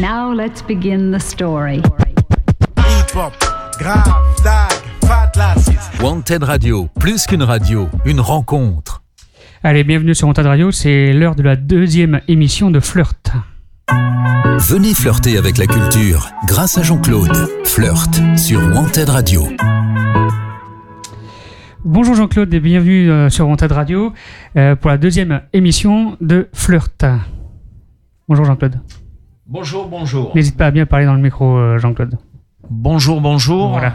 Now let's begin the story. Wanted Radio, plus qu'une radio, une rencontre. Allez, bienvenue sur Wanted Radio, c'est l'heure de la deuxième émission de Flirt. Venez flirter avec la culture grâce à Jean-Claude. Flirt sur Wanted Radio. Bonjour Jean-Claude et bienvenue euh, sur Wanted Radio euh, pour la deuxième émission de Flirt. Bonjour Jean-Claude. Bonjour, bonjour. N'hésite pas à bien parler dans le micro, euh, Jean-Claude. Bonjour, bonjour. Voilà.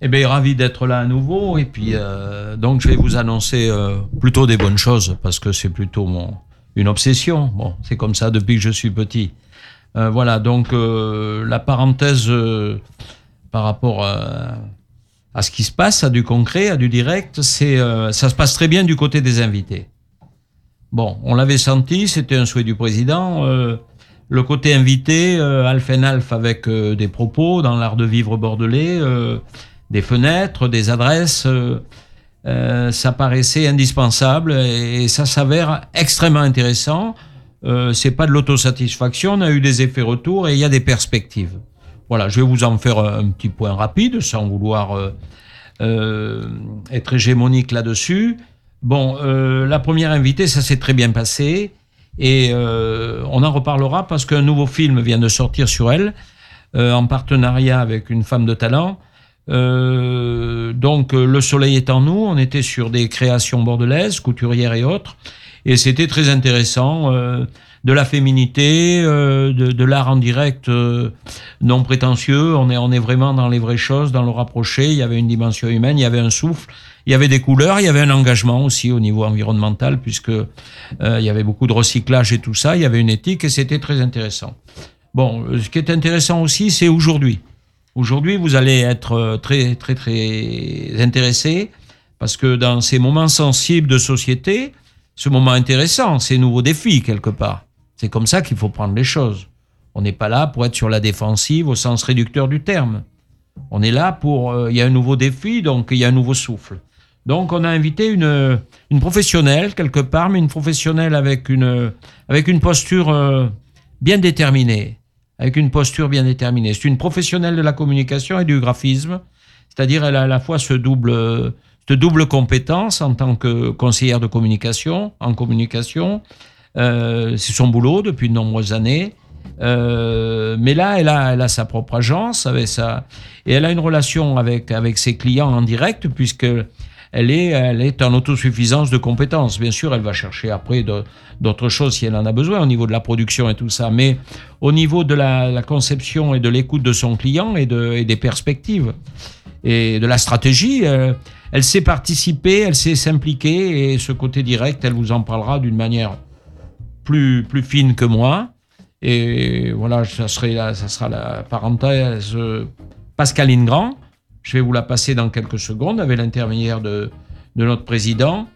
Eh bien, ravi d'être là à nouveau. Et puis, euh, donc, je vais vous annoncer euh, plutôt des bonnes choses parce que c'est plutôt mon, une obsession. Bon, c'est comme ça depuis que je suis petit. Euh, voilà, donc, la parenthèse par rapport à, à ce qui se passe, à du concret, à du direct, c'est ça se passe très bien du côté des invités. Bon, on l'avait senti, c'était un souhait du président. Le côté invité, euh, alpha avec euh, des propos dans l'art de vivre bordelais, euh, des fenêtres, des adresses, euh, ça paraissait indispensable et, ça s'avère extrêmement intéressant. C'est pas de l'autosatisfaction, on a eu des effets retours et il y a des perspectives. Voilà, je vais vous en faire un, petit point rapide sans vouloir être hégémonique là-dessus. Bon, la première invitée, ça s'est très bien passé. Et euh, on en reparlera parce qu'un nouveau film vient de sortir sur elle, euh, en partenariat avec une femme de talent. Euh, donc, Le Soleil est en nous, on était sur des créations bordelaises, couturières et autres. Et c'était très intéressant. euh, de la féminité, euh, de, de l'art en direct euh, non prétentieux. On est, on est vraiment dans les vraies choses, dans le rapproché. Il y avait une dimension humaine, il y avait un souffle, il y avait des couleurs, il y avait un engagement aussi au niveau environnemental, puisque euh, il y avait beaucoup de recyclage et tout ça. Il y avait une éthique et c'était très intéressant. Bon, euh, ce qui est intéressant aussi, c'est aujourd'hui. Aujourd'hui, vous allez être très, très, très intéressé parce que dans ces moments sensibles de société, ce moment intéressant, ces nouveaux défis quelque part. C'est comme ça qu'il faut prendre les choses. On n'est pas là pour être sur la défensive au sens réducteur du terme. On est là pour. euh, Il y a un nouveau défi, donc il y a un nouveau souffle. Donc on a invité une, une professionnelle quelque part, mais une professionnelle avec une, avec une posture euh, bien déterminée. Avec une posture bien déterminée. C'est une professionnelle de la communication et du graphisme. C'est-à-dire elle a à la fois ce double, cette double compétence en tant que conseillère de communication, en communication. Euh, c'est son boulot depuis de nombreuses années. Euh, mais là, elle a, elle a sa propre agence et elle a une relation avec, avec ses clients en direct puisque elle est, elle est en autosuffisance de compétences. Bien sûr, elle va chercher après d'autres choses si elle en a besoin au niveau de la production et tout ça. Mais au niveau de la, la conception et de l'écoute de son client et, de, et des perspectives et de la stratégie, euh, elle sait participer, elle sait s'impliquer et ce côté direct, elle vous en parlera d'une manière plus, plus fine que moi. Et voilà, ça, serait la, ça sera la parenthèse euh, Pascaline Grand. Je vais vous la passer dans quelques secondes avec l'intermédiaire de, de notre président.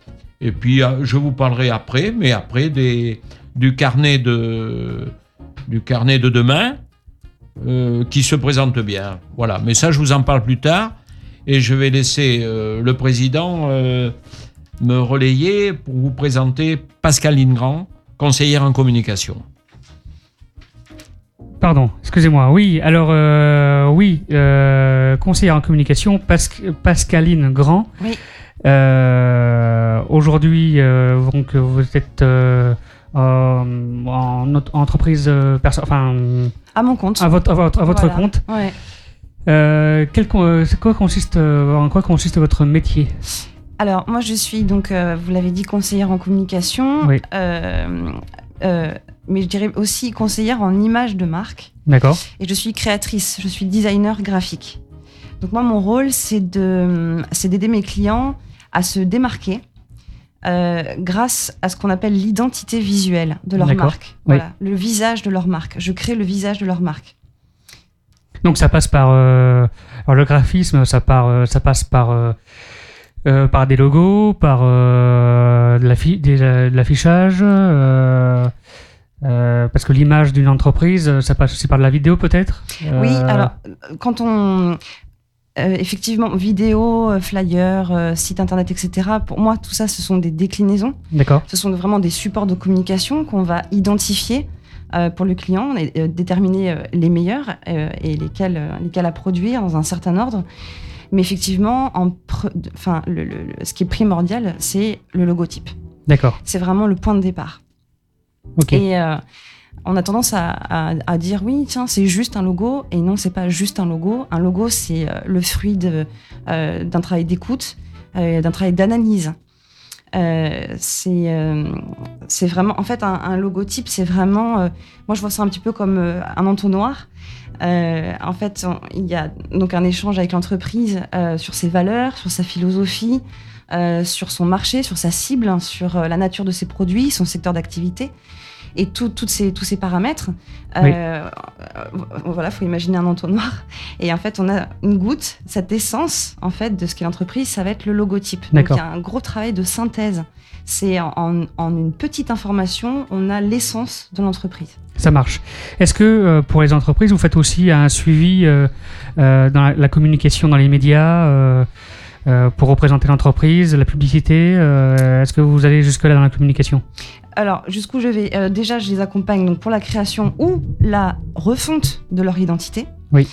Et puis, euh, je vous parlerai après, mais après des, du, carnet de, du carnet de demain euh, qui se présente bien. Voilà, mais ça, je vous en parle plus tard. Et je vais laisser euh, le président euh, me relayer pour vous présenter Pascaline Grand, conseillère en communication. Pardon, excusez-moi. Oui, alors, euh, oui, euh, conseillère en communication, Pas- Pascaline Grand. Oui. Euh, Aujourd'hui, euh, donc, vous êtes en autre- entreprise, euh, perso- enfin, À mon compte. à votre, à votre, à votre Voilà. compte. Ouais. Euh, quel euh, quoi consiste, euh, en quoi consiste votre métier? Alors, moi, je suis donc, euh, vous l'avez dit, conseillère en communication. Oui. euh, euh, mais je dirais aussi conseillère en image de marque. D'accord. Et je suis créatrice, je suis designer graphique. Donc moi, mon rôle, c'est d'aider mes clients à se démarquer euh, grâce à ce qu'on appelle l'identité visuelle de leur marque. Oui. Voilà, le visage de leur marque. Je crée le visage de leur marque. Donc ça passe par euh, alors le graphisme, ça, part, euh, ça passe par euh, par des logos, par de l'affichage, euh, parce que l'image d'une entreprise, ça passe aussi par de la vidéo peut-être. Oui, alors quand on euh, effectivement vidéo, euh, flyer, euh, site internet, etc. Pour moi, tout ça, ce sont des déclinaisons. D'accord. Ce sont vraiment des supports de communication qu'on va identifier pour le client, et, déterminer les meilleurs et lesquels, lesquels à produire dans un certain ordre. Mais effectivement, en pre- enfin, le- le- le- ce qui est primordial, c'est le logotype. D'accord. C'est vraiment le point de départ. Ok. Et on a tendance à, à- dire oui, tiens, c'est juste un logo. Et non, c'est pas juste un logo. Un logo, c'est euh, le fruit euh, d'un travail d'écoute, euh, d'un travail d'analyse. C'est, vraiment, en fait, un, un logotype, c'est vraiment, moi je vois ça un petit peu comme un entonnoir. En fait, il y a donc un échange avec l'entreprise sur ses valeurs, sur sa philosophie, sur son marché, sur sa cible, hein, sur la nature de ses produits, son secteur d'activité et tout, toutes ces, tous ces paramètres. Oui. Euh, euh, voilà, faut imaginer un entonnoir. Et en fait, on a une goutte, cette essence en fait de ce qu'est l'entreprise, ça va être le logotype. Donc il y a un gros travail de synthèse. C'est en, en- une petite information, on a l'essence de l'entreprise. Ça marche. Est-ce que euh, pour les entreprises, vous faites aussi un suivi euh, euh, dans la, la communication dans les médias euh, euh, pour représenter l'entreprise, la publicité euh, Est-ce que vous allez jusque-là dans la communication? Alors, jusqu'où je vais Euh, Déjà, je les accompagne donc pour la création ou la refonte de leur identité. Oui.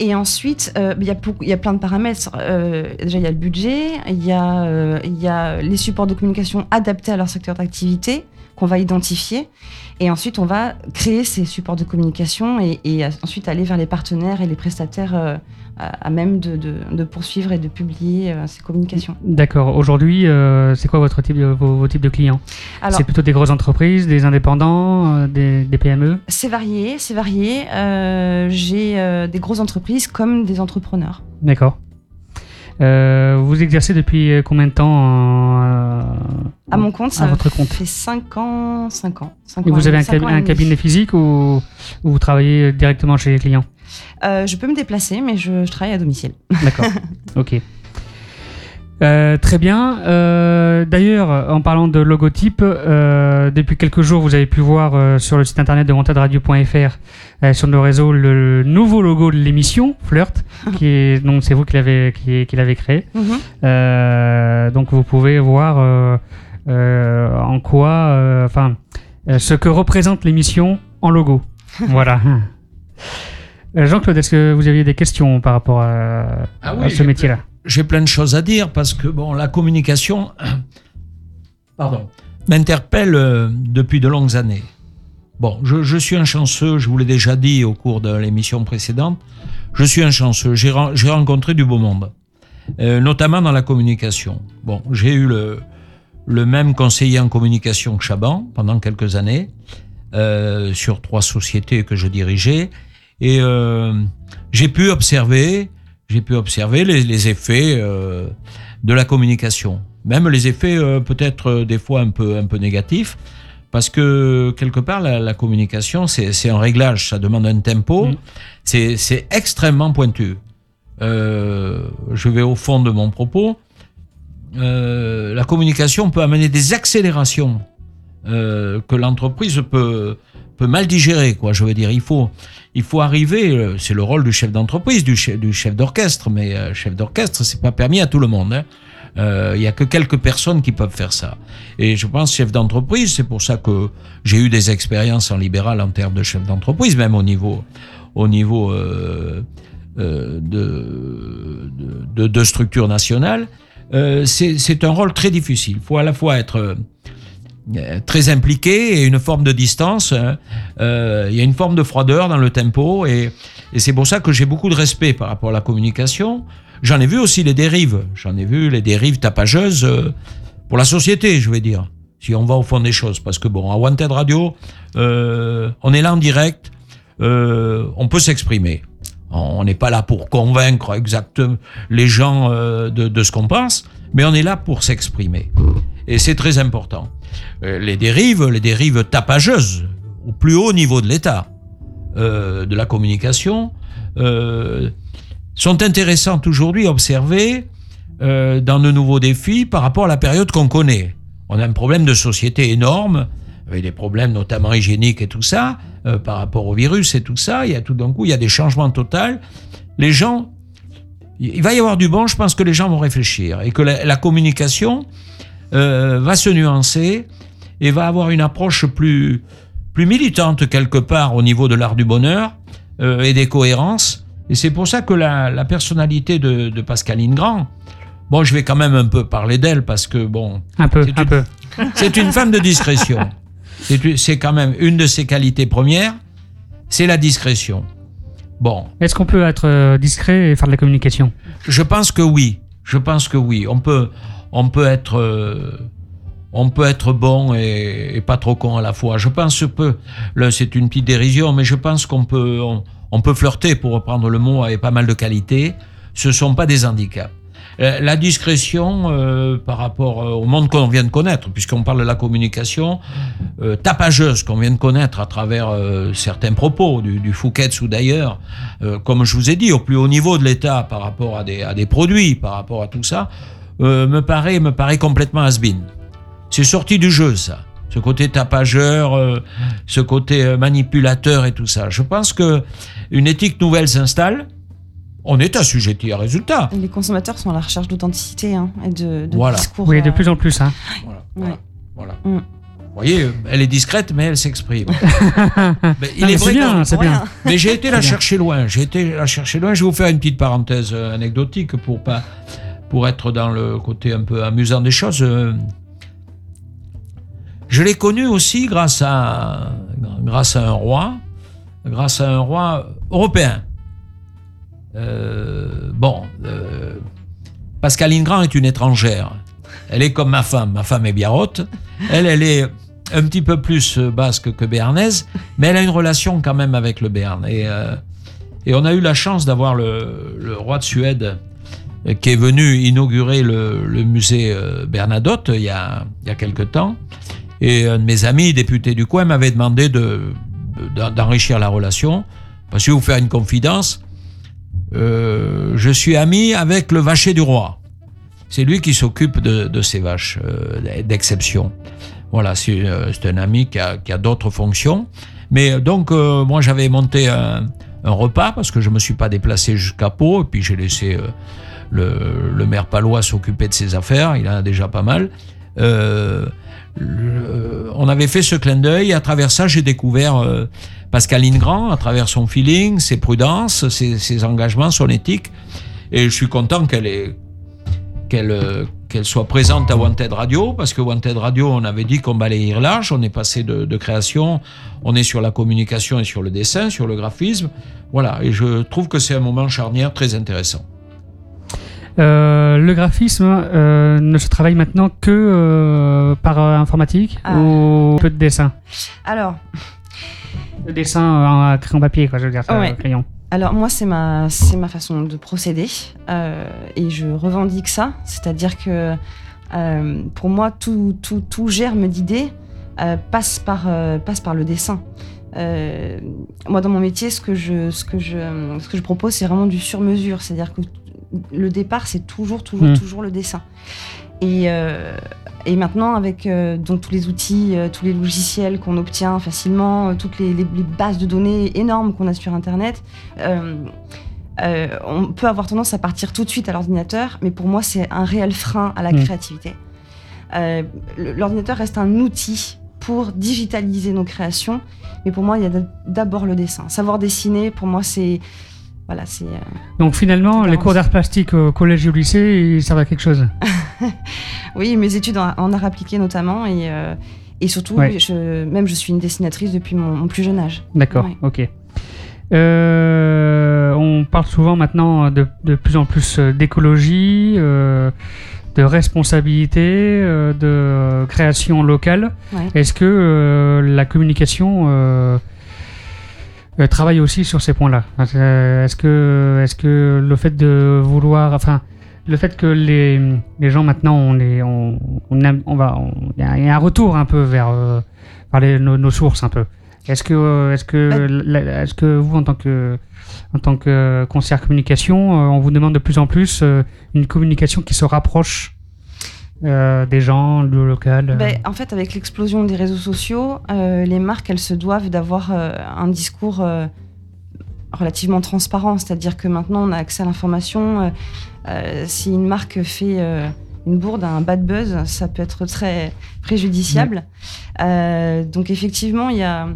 Et ensuite, euh, il y, a y plein de paramètres. Euh, déjà, il y a le budget, il y, a, euh, il y a les supports de communication adaptés à leur secteur d'activité qu'on va identifier. Et ensuite, on va créer ces supports de communication et, et ensuite aller vers les partenaires et les prestataires à, à même de, de- de poursuivre et de publier euh, ces communications. D'accord. Aujourd'hui, euh, c'est quoi votre type de, vos, vos types de clients? Alors, C'est plutôt des grosses entreprises, des indépendants, euh, des, des PME? C'est varié, c'est varié. Euh, J'ai des grosses entreprises comme des entrepreneurs. D'accord. Vous exercez depuis combien de temps en, À mon compte, à ça votre compte? fait 5 ans, 5 ans. cinq Et ans vous avez un, cab- cabinet physique ou, ou vous travaillez directement chez les clients? Euh, Je peux me déplacer, mais je, je travaille à domicile. D'accord. ok. Euh, très bien. Euh, D'ailleurs, en parlant de logotype, euh, depuis quelques jours, vous avez pu voir sur le site internet de montadradio.fr, sur le réseau, le nouveau logo de l'émission, Flirt, qui est donc c'est vous qui l'avez qui, qui l'avez créé. Mhm. Donc vous pouvez voir en quoi, enfin, ce que représente l'émission en logo. voilà. Euh, Jean-Claude, est-ce que vous aviez des questions par rapport à, Ah oui, à ce métier-là j'ai plein de choses à dire parce que bon, la communication, pardon, m'interpelle euh, depuis de longues années. Bon, je, je suis un chanceux, je vous l'ai déjà dit au cours de l'émission précédente, je suis un chanceux, j'ai ren- j'ai rencontré du beau monde, euh, notamment dans la communication. Bon, j'ai eu le, le même conseiller en communication que Chaban pendant quelques années, euh, sur trois sociétés que je dirigeais, et euh, j'ai pu observer j'ai pu observer les, les effets euh, de la communication, même les effets euh, peut-être des fois un peu un peu négatifs, parce que quelque part la, la communication c'est c'est un réglage, ça demande un tempo, Mm. c'est c'est extrêmement pointu. Euh, je vais au fond de mon propos. Euh, la communication peut amener des accélérations euh, que l'entreprise peut peut mal digérer quoi. Je veux dire, il faut il faut arriver, euh, c'est le rôle du chef d'entreprise, du chef, d'orchestre, mais euh, chef d'orchestre, c'est pas permis à tout le monde. hein. Euh, Il y a que quelques personnes qui peuvent faire ça. Et je pense chef d'entreprise, c'est pour ça que j'ai eu des expériences en libéral en termes de chef d'entreprise, même au niveau, au niveau euh, euh, de, de, de, structure nationale. Euh, c'est un rôle très difficile. Il faut à la fois être euh, très impliqué et une forme de distance. hein. Euh, Il y a une forme de froideur dans le tempo et, c'est pour ça que j'ai beaucoup de respect par rapport à la communication. J'en ai vu aussi les dérives. J'en ai vu les dérives tapageuses euh, pour la société, je vais dire. Si on va au fond des choses, parce que bon, à Wanted Radio, euh, on est là en direct, euh, on peut s'exprimer. On n'est pas là pour convaincre exactement les gens euh, de ce qu'on pense, mais on est là pour s'exprimer. Et c'est très important. Euh, les dérives, les dérives tapageuses, au plus haut niveau de l'État, euh, de la communication, euh, sont intéressantes aujourd'hui à observer dans de nouveaux défis par rapport à la période qu'on connaît. On a un problème de société énorme, avec des problèmes notamment hygiéniques et tout ça, par rapport au virus et tout ça. Il y a tout d'un coup, il y a des changements totaux. Les gens, il va y avoir du bon, je pense que les gens vont réfléchir et que la communication euh, va se nuancer et va avoir une approche plus, plus militante quelque part au niveau de l'art du bonheur euh, et des cohérences. Et c'est pour ça que la, la personnalité de, de Pascaline Grand, bon, je vais quand même un peu parler d'elle parce que bon, Un peu, C'est un une- peu. c'est une femme de discrétion. C'est quand même une de ses qualités premières, c'est la discrétion. Bon, Est-ce qu'on peut être euh, discret et faire de la communication? Je pense que oui. Je pense que oui. On peut, on peut être, euh, on peut être bon et, pas trop con à la fois. Je pense là, c'est une petite dérision, mais je pense qu'on peut, on, peut flirter pour reprendre le mot avec pas mal de qualités. Ce sont pas des handicaps. Euh, La discrétion euh, par rapport au monde qu'on vient de connaître, puisqu'on parle de la communication tapageuse qu'on vient de connaître à travers certains propos du, du ou d'ailleurs, comme je vous ai dit, au plus haut niveau de l'État par rapport à des, à des produits, par rapport à tout ça, euh, me paraît me paraît complètement has-been. C'est sorti du jeu, ça. Ce côté tapageur, euh, ce côté euh, manipulateur et tout ça. Je pense que une éthique nouvelle s'installe. On est assujetti à résultat. Les consommateurs sont à la recherche d'authenticité hein, et de, de Voilà. discours. Oui, de plus en plus. Hein. Voilà. Ouais. voilà, voilà. Mm. Vous voyez, elle est discrète, mais elle s'exprime. Mais il Non, est mais vrai c'est bien, c'est bien. mais j'ai été la bien. chercher loin. J'ai été la chercher loin. Je vais vous faire une petite parenthèse anecdotique pour pas pour être dans le côté un peu amusant des choses. Euh, Je l'ai connue aussi grâce à grâce à un roi, grâce à un roi européen. Euh, bon, euh, Pascaline Grand est une étrangère. Elle est comme ma femme. Ma femme est biarrotte. Elle, elle est un petit peu plus basque que béarnaise, mais elle a une relation quand même avec le Béarn. Et, et on a eu la chance d'avoir le, roi de Suède qui est venu inaugurer le, musée euh, Bernadotte il y, a, il y a quelque temps. Et un de mes amis, député du coin, m'avait demandé de, de- d'enrichir la relation. Parce que je vais vous faire une confidence. Euh, je suis ami avec le vacher du roi. C'est lui qui s'occupe de, ces vaches euh, d'exception. Voilà, c'est euh, un ami qui a, a d'autres fonctions. Mais donc, moi, j'avais monté un, un repas parce que je me suis pas déplacé jusqu'à Pau. Et puis, j'ai laissé le, maire palois s'occuper de ses affaires. Il en a déjà pas mal. Euh, on avait fait ce clin d'œil. À travers ça, j'ai découvert euh, Pascaline Grand, à travers son feeling, ses prudences, ses, engagements, son éthique. Et je suis content euh, qu'elle soit présente à Wanted Radio, parce que Wanted Radio, on avait dit qu'on balayait large, on est passé de création, on est sur la communication et sur le dessin, sur le graphisme. Voilà, et je trouve que c'est un moment charnière très intéressant. Euh, le graphisme euh, ne se travaille maintenant que euh, par informatique Ah. ou peu de dessin? Alors, Le dessin à crayon papier, quoi, je veux dire, Ouais. crayon. Alors moi, c'est ma, c'est ma façon de procéder et je revendique ça. C'est-à-dire que pour moi, tout, tout, tout germe d'idées passe, par, passe par le dessin. Euh, moi, dans mon métier, ce que je, ce que je, ce que je propose, c'est vraiment du sur-mesure. C'est-à-dire que le départ, c'est toujours, toujours, Mm. toujours le dessin. Et, euh, et maintenant, avec euh, donc tous les outils, euh, tous les logiciels qu'on obtient facilement, toutes les, les- les bases de données énormes qu'on a sur Internet, on peut avoir tendance à partir tout de suite à l'ordinateur, mais pour moi, c'est un réel frein à la Mm. créativité. L'ordinateur reste un outil pour digitaliser nos créations, mais pour moi, il y a d'abord le dessin. Savoir dessiner, pour moi, c'est voilà, c'est euh, Donc finalement, les cours d'art plastique au collège et au lycée, ils servent à quelque chose? oui, mes études en, en art appliqué notamment, et, euh, et surtout, Ouais. je, même je suis une dessinatrice depuis mon, mon plus jeune âge. D'accord, Ouais. ok. Euh, on parle souvent maintenant de, de plus en plus d'écologie, euh, de responsabilité, euh, de création locale. Ouais. Est-ce que la communication euh, travaille aussi sur ces points-là Euh, Est-ce que, est que le fait de vouloir, enfin, le fait que les, les gens maintenant, on, est, on, on, aime- on va, il y, a- il y a un retour un peu vers, euh, vers les- nos, nos sources un peu. Est-ce que, est-ce que, la- est-ce que vous, en tant que, en tant que conseillère communication, on vous demande de plus en plus une communication qui se rapproche euh, des gens, du local euh, Ben, en fait, avec l'explosion des réseaux sociaux, euh, les marques, elles se doivent d'avoir un discours relativement transparent. C'est-à-dire que maintenant, on a accès à l'information. si une marque fait, une bourde, un bad buzz, ça peut être très préjudiciable. Donc effectivement, il y a,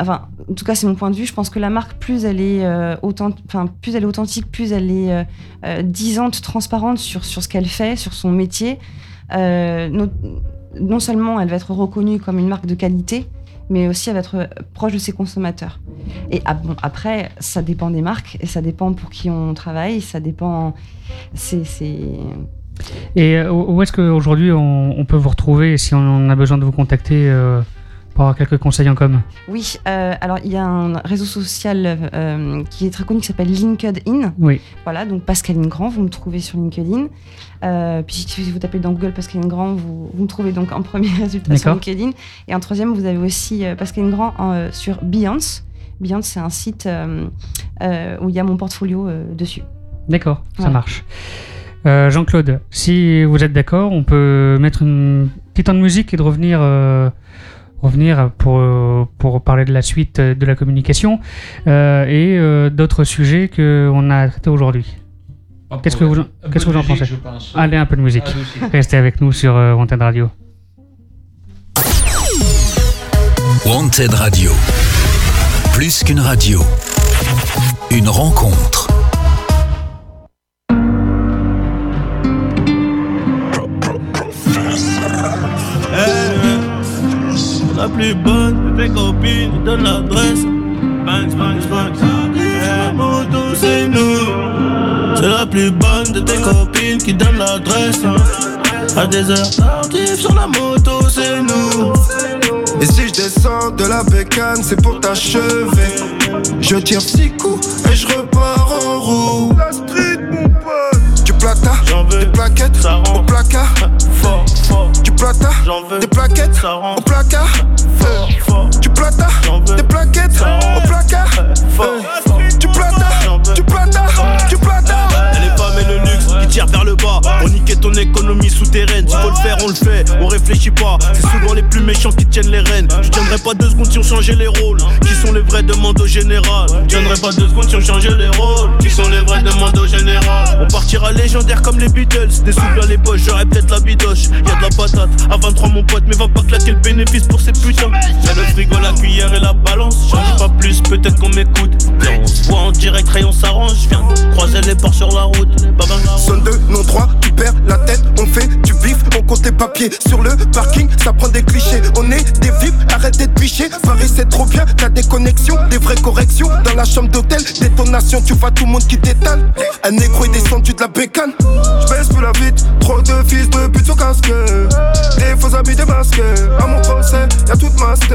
enfin, en tout cas c'est mon point de vue. Je pense que la marque, plus elle est authentique, enfin plus elle est authentique, plus elle est disante, transparente sur sur ce qu'elle fait, sur son métier. Euh, non, seulement elle va être reconnue comme une marque de qualité, mais aussi elle va être proche de ses consommateurs. Et ah, bon, après, ça dépend des marques ça dépend pour qui on travaille, ça dépend. C'est- Et euh, où est-ce qu'aujourd'hui on, on peut vous retrouver si on a besoin de vous contacter euh, pour avoir quelques conseils en com Oui, euh, alors il y a un réseau social euh, qui est très connu qui s'appelle LinkedIn. Oui. Voilà, donc Pascaline Grand, vous me trouvez sur LinkedIn. Euh, puis si vous tapez dans Google Pascaline Grand, vous, vous me trouvez donc en premier résultat sur. LinkedIn. Et en troisième, vous avez aussi euh, Pascaline Grand en, sur Beyoncé. Beyoncé, c'est un site où il y a mon portfolio dessus. D'accord, ça marche. Euh, Jean-Claude, si vous êtes d'accord, on peut mettre une petite temps de musique et de revenir, euh, revenir pour, pour parler de la suite de la communication euh, et euh, d'autres sujets qu'on a traités aujourd'hui. Qu'est-ce que vous- qu'est-ce que vous en pensez pense. Allez, un peu de musique. Allez-y. Restez avec nous sur euh, Wanted Radio. Wanted Radio. Plus qu'une radio. Une rencontre. Plus bonne de tes copines, donne l'adresse. Banks, banks, banks. La moto, c'est nous. C'est la plus bonne de tes copines qui donne l'adresse. À des heures tardives sur la moto, c'est nous. Et si je descends de la bécane, c'est pour t'achever. Je tire six coups et je repars en roue. La street, mon pote. Du plata, J'en veux. des plaquettes Ça au placard. fort, plata, J'en veux. des plaquettes au placard. fort, fort. Du plata, J'en veux. des plaquettes au placard. fort, On niquait ton économie souterraine. S'il faut le faire, on le fait. On réfléchit pas. C'est souvent les plus méchants qui tiennent les rênes. Je tiendrai pas deux secondes si on changeait les rôles. Qui sont les vrais demandes au général? Je tiendrai pas deux secondes si on changeait les rôles. Qui sont les vrais demandes au général? On partira légendaire comme les Beatles. Des sous dans les poches, j'aurais peut-être la bidoche. Y'a de la patate. À 23 mon pote, mais va pas claquer le bénéfice pour ces putains. Y'a le frigo, la cuillère et la balance. J'en dis pas plus, peut-être qu'on m'écoute. On se voit en direct, rayon s'arrange. Viens croiser les ports sur la route. Baba, Sonne 2, non 3, tu perds la tête, on fait du bif, on compte les papiers sur le parking, ça prend des clichés, on est des vifs, arrêtez de picher, Paris c'est trop bien, t'as des connexions, des vraies corrections, dans la chambre d'hôtel, détonation, tu vois tout le monde qui t'étale, un négro est descendu de la bécane, j'baisse plus la vite, trop de fils de pute sur casque, des faux habits démasqués, à mon procès, y'a toute masquée.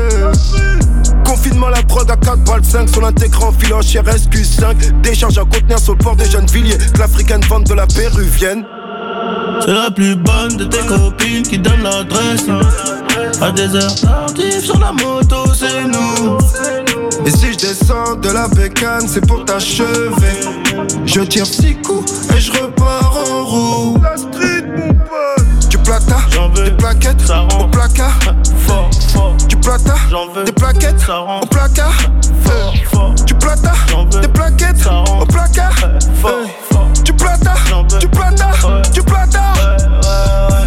Confinement, la drogue à 4 balles 5 sur l'intégrant filant chez SQ5. Décharge à contenir sur le port de Gennevilliers. L'africaine vente de la péruvienne. C'est la plus bonne de tes copines qui donne l'adresse. À des heures tardives sur la moto, c'est nous. Et si je descends de la bécane, c'est pour t'achever. Je tire six coups et je repars en roue. La street, mon pote. Du plata, J'en veux. des plaquettes Ça rend au placard. Fort, fort. Du plata, J'en veux. des plaquettes Ça rend au placard. fort, fort. Du plata, J'en veux. des plaquettes Ça rend au placard. fort, fort. Du plata, J'en veux. du plata, Ouais. du plata.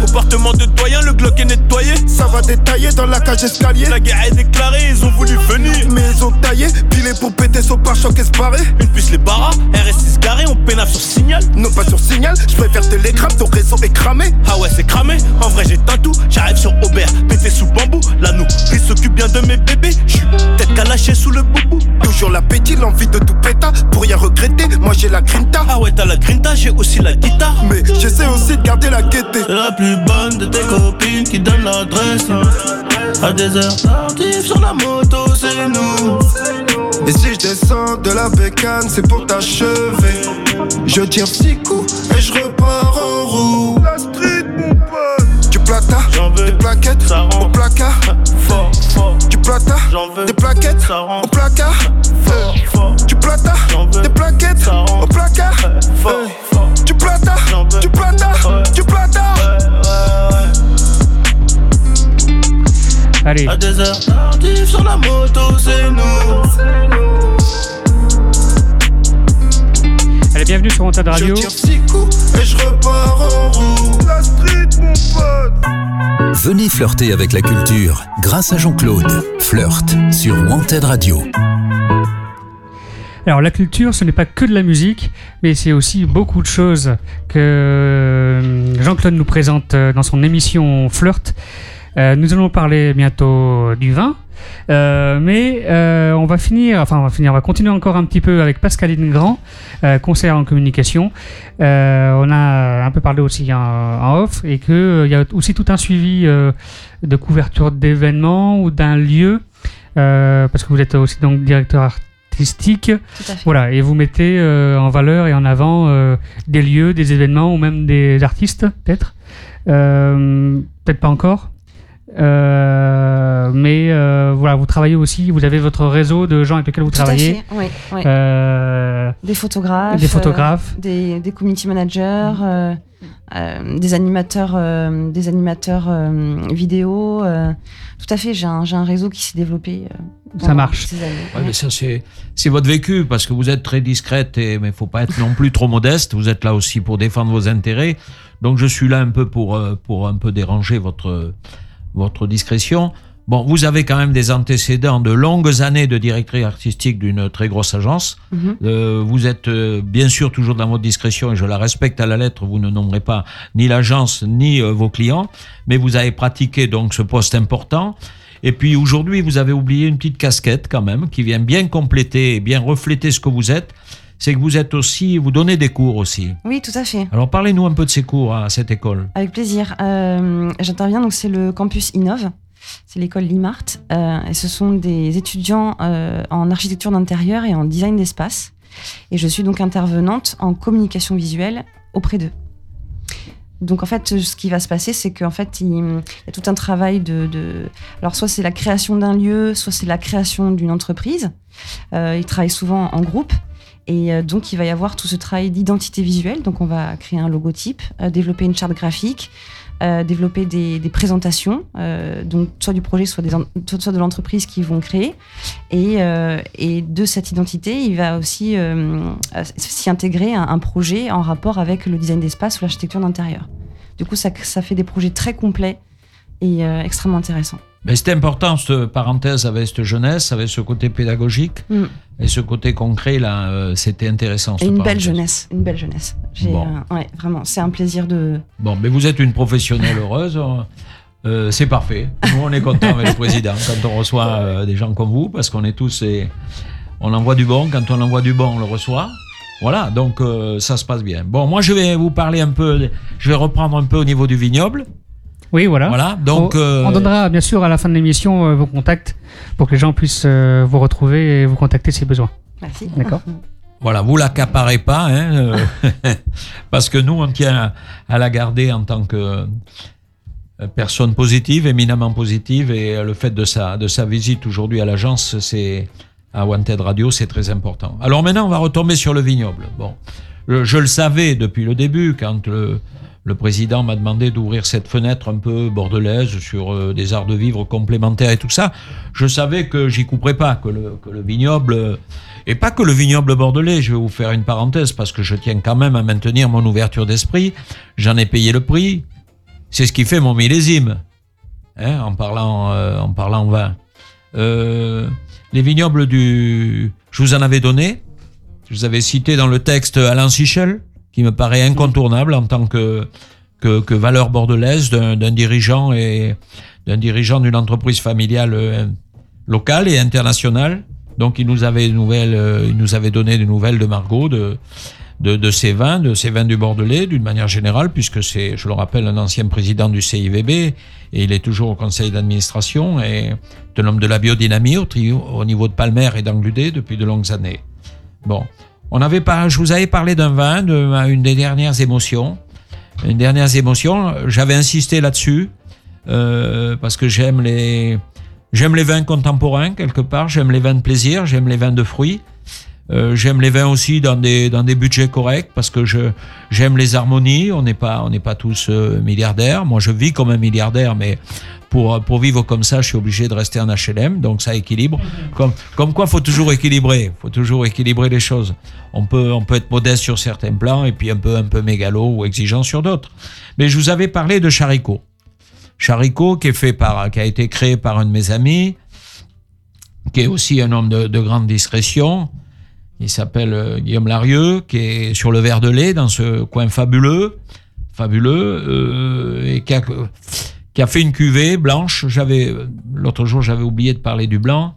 Comportement de doyen, le Glock est nettoyé. Ça va détailler dans la cage escalier. La guerre est déclarée, ils ont voulu venir. Mais ils ont taillé, pilé pour péter son pare-choc esparé. Une puce les barras, RS6 garé, on pénave sur signal. Non pas sur signal, je préfère télégramme, ton réseau est cramé. Ah ouais, c'est cramé. En vrai, j'ai un tout. J'arrive sur Aubert, pété sous bambou. Là, nous, il s'occupe bien de mes bébés. J'suis tête qu'à lâcher sous le boubou. Toujours l'appétit, l'envie de tout péta. Pour rien regretter, moi j'ai la grinta. Ah ouais, t'as la grinta, j'ai aussi la guitare. Mais j'essaie aussi de garder la gaieté. La plus bonne de tes copines qui donne l'adresse. À des heures tardives sur la moto, c'est nous. Et si je descends de la bécane, c'est pour t'achever. Je tire six coups et je repars en roue. La street, mon pote. Du plata, J'en veux. des plaquettes Ça au placard. Fort, fort. Du plata, J'en veux. des plaquettes Ça au placard. fort, fort. Du plata, J'en veux. des plaquettes Ça au placard. Allez, À des heures tardives sur la moto, c'est nous. Allez, bienvenue sur Wanted Radio. Je tire six coups et je repars en roue. La street, mon pote. Venez flirter avec la culture grâce à Jean-Claude. Flirt sur Wanted Radio. Alors la culture, ce n'est pas que de la musique, mais c'est aussi beaucoup de choses que euh, Jean-Claude nous présente euh, dans son émission Flirt. Euh, nous allons parler bientôt du vin, euh, mais euh, on va finir, enfin on va finir, on va continuer encore un petit peu avec Pascaline Grand, euh, conseillère en communication. On a un peu parlé aussi en, en off et euh, il y a aussi tout un suivi de couverture d'événements ou d'un lieu, parce que vous êtes aussi donc directeur artistique. Voilà, et vous mettez en valeur et en avant des lieux, des événements ou même des artistes, peut-être. Peut-être pas encore. Euh, mais euh, voilà, vous travaillez aussi, vous avez votre réseau de gens avec lesquels vous Tout à travaillez. fait, oui, oui. Euh, Des photographes. des photographes. euh, des, des community managers, euh, euh, des animateurs, euh, des animateurs euh, vidéo. euh, tout à fait, j'ai un, réseau qui s'est développé. euh, Ça marche. ces années. Ouais, mais ça, c'est, c'est votre vécu, parce que vous êtes très discrète, et, mais il faut pas être non plus trop modeste. Vous êtes là aussi pour défendre vos intérêts. Donc, je suis là un peu pour, pour un peu déranger votre, votre discrétion. Bon, vous avez quand même des antécédents de longues années de directrice artistique d'une très grosse agence. Mhm. Euh, vous êtes euh, bien sûr toujours dans votre discrétion et je la respecte à la lettre. Vous ne nommerez pas ni l'agence ni euh, vos clients, mais vous avez pratiqué donc ce poste important. Et puis aujourd'hui, vous avez oublié une petite casquette quand même qui vient bien compléter et bien refléter ce que vous êtes. C'est que vous êtes aussi, vous donnez des cours aussi. Oui, tout à fait. Alors parlez-nous un peu de ces cours à cette école. Avec plaisir. Euh, J'interviens, donc c'est le campus Innove. C'est l'école Limart. Euh, et ce sont des étudiants euh, en architecture d'intérieur et en design d'espace. Et je suis donc intervenante en communication visuelle auprès d'eux. Donc en fait, ce qui va se passer, c'est qu'en fait, il, il y a tout un travail de, de- alors soit c'est la création d'un lieu, soit c'est la création d'une entreprise. Euh, ils travaillent souvent en groupe. Et euh, donc, il va y avoir tout ce travail d'identité visuelle. Donc, on va créer un logotype, euh, développer une charte graphique, euh, développer des, présentations, donc soit du projet, soit, de l'entreprise qu'ils vont créer. Et, et de cette identité, il va aussi s'y intégrer un, projet en rapport avec le design d'espace ou l'architecture d'intérieur. Du coup, ça, fait des projets très complets et extrêmement intéressants. Mais c'était important, cette parenthèse avec cette jeunesse, avec ce côté pédagogique Mm. et ce côté concret là, euh, c'était intéressant. Et une belle jeunesse, une belle jeunesse. J'ai, Bon. euh, ouais, vraiment, c'est un plaisir de, Bon, mais vous êtes une professionnelle heureuse. euh, c'est parfait. Nous, on est content avec le président quand on reçoit euh, des gens comme vous, parce qu'on est tous. et on envoie du bon. Quand on envoie du bon, on le reçoit. Voilà, donc ça se passe bien. Bon, moi, je vais vous parler un peu. Je vais reprendre un peu au niveau du vignoble. Oui, voilà. Voilà, donc. on, euh, on donnera bien sûr à la fin de l'émission euh, vos contacts pour que les gens puissent euh, vous retrouver et vous contacter si besoin. Merci. D'accord. Voilà, vous l'accaparez pas, hein, euh, parce que nous, on tient à, à la garder en tant que personne positive, éminemment positive, et le fait de sa, de sa visite aujourd'hui à l'agence, c'est à Wanted Radio, c'est très important. Alors maintenant, on va retomber sur le vignoble. Bon, je, je le savais depuis le début, quand le, le président m'a demandé d'ouvrir cette fenêtre un peu bordelaise sur euh, des arts de vivre complémentaires et tout ça. Je savais que j'y couperais pas, que le, vignoble, et pas que le vignoble bordelais, je vais vous faire une parenthèse parce que je tiens quand même à maintenir mon ouverture d'esprit. J'en ai payé le prix. C'est ce qui fait mon millésime, hein, en, parlant, euh, en parlant vin. Euh, les vignobles du... Je vous en avais donné. Je vous avais cité dans le texte Alain Sichel, qui me paraît incontournable en tant que, que, valeur bordelaise d'un dirigeant et d'un dirigeant d'une entreprise familiale euh, locale et internationale. Donc il nous avait nouvelles, euh, il nous avait donné des nouvelles de Margot, de, de, de vins, de ces vins du Bordelais, d'une manière générale, puisque c'est, je le rappelle, un ancien président du CIVB et il est toujours au conseil d'administration et de l'homme de la biodynamie au, au niveau de Palmer et d'Angludé depuis de longues années. Bon, je vous avais parlé d'un vin, de une des dernières émotions, une dernière émotion. J'avais insisté là-dessus euh, parce que j'aime les, j'aime les vins contemporains quelque part, j'aime les vins de plaisir, j'aime les vins de fruits. Euh, j'aime les vins aussi dans des, dans des budgets corrects parce que je, j'aime les harmonies. On n'est pas, on n'est pas tous euh, milliardaires. Moi, je vis comme un milliardaire, mais pour, pour vivre comme ça, je suis obligé de rester en HLM, donc ça équilibre. Comme, comme quoi, faut toujours équilibrer. faut toujours équilibrer les choses. On peut, on peut être modeste sur certains plans et puis un peu, un peu mégalo ou exigeant sur d'autres. Mais je vous avais parlé de Charicot. Charicot, qui, est fait par, qui a été créé par un de mes amis, qui est aussi un homme de, de grande discrétion. Il s'appelle euh, Guillaume Larieux, qui est sur le verre de lait, dans ce coin fabuleux, fabuleux, euh, et qui a, fait une cuvée blanche. J'avais l'autre jour, j'avais oublié de parler du blanc.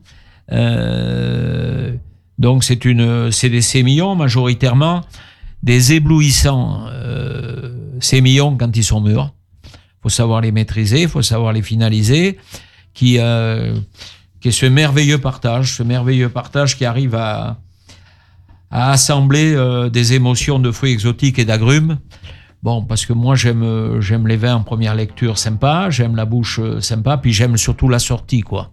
Euh, donc c'est des sémillons majoritairement, des éblouissants euh, sémillons quand ils sont mûrs. Faut savoir les maîtriser, faut savoir les finaliser. Qui, euh, qui est ce merveilleux partage, ce merveilleux partage qui arrive à, à assembler euh, des émotions de fruits exotiques et d'agrumes. Bon, parce que moi j'aime euh, j'aime les vins en première lecture sympa, j'aime la bouche euh, sympa, puis j'aime surtout la sortie quoi.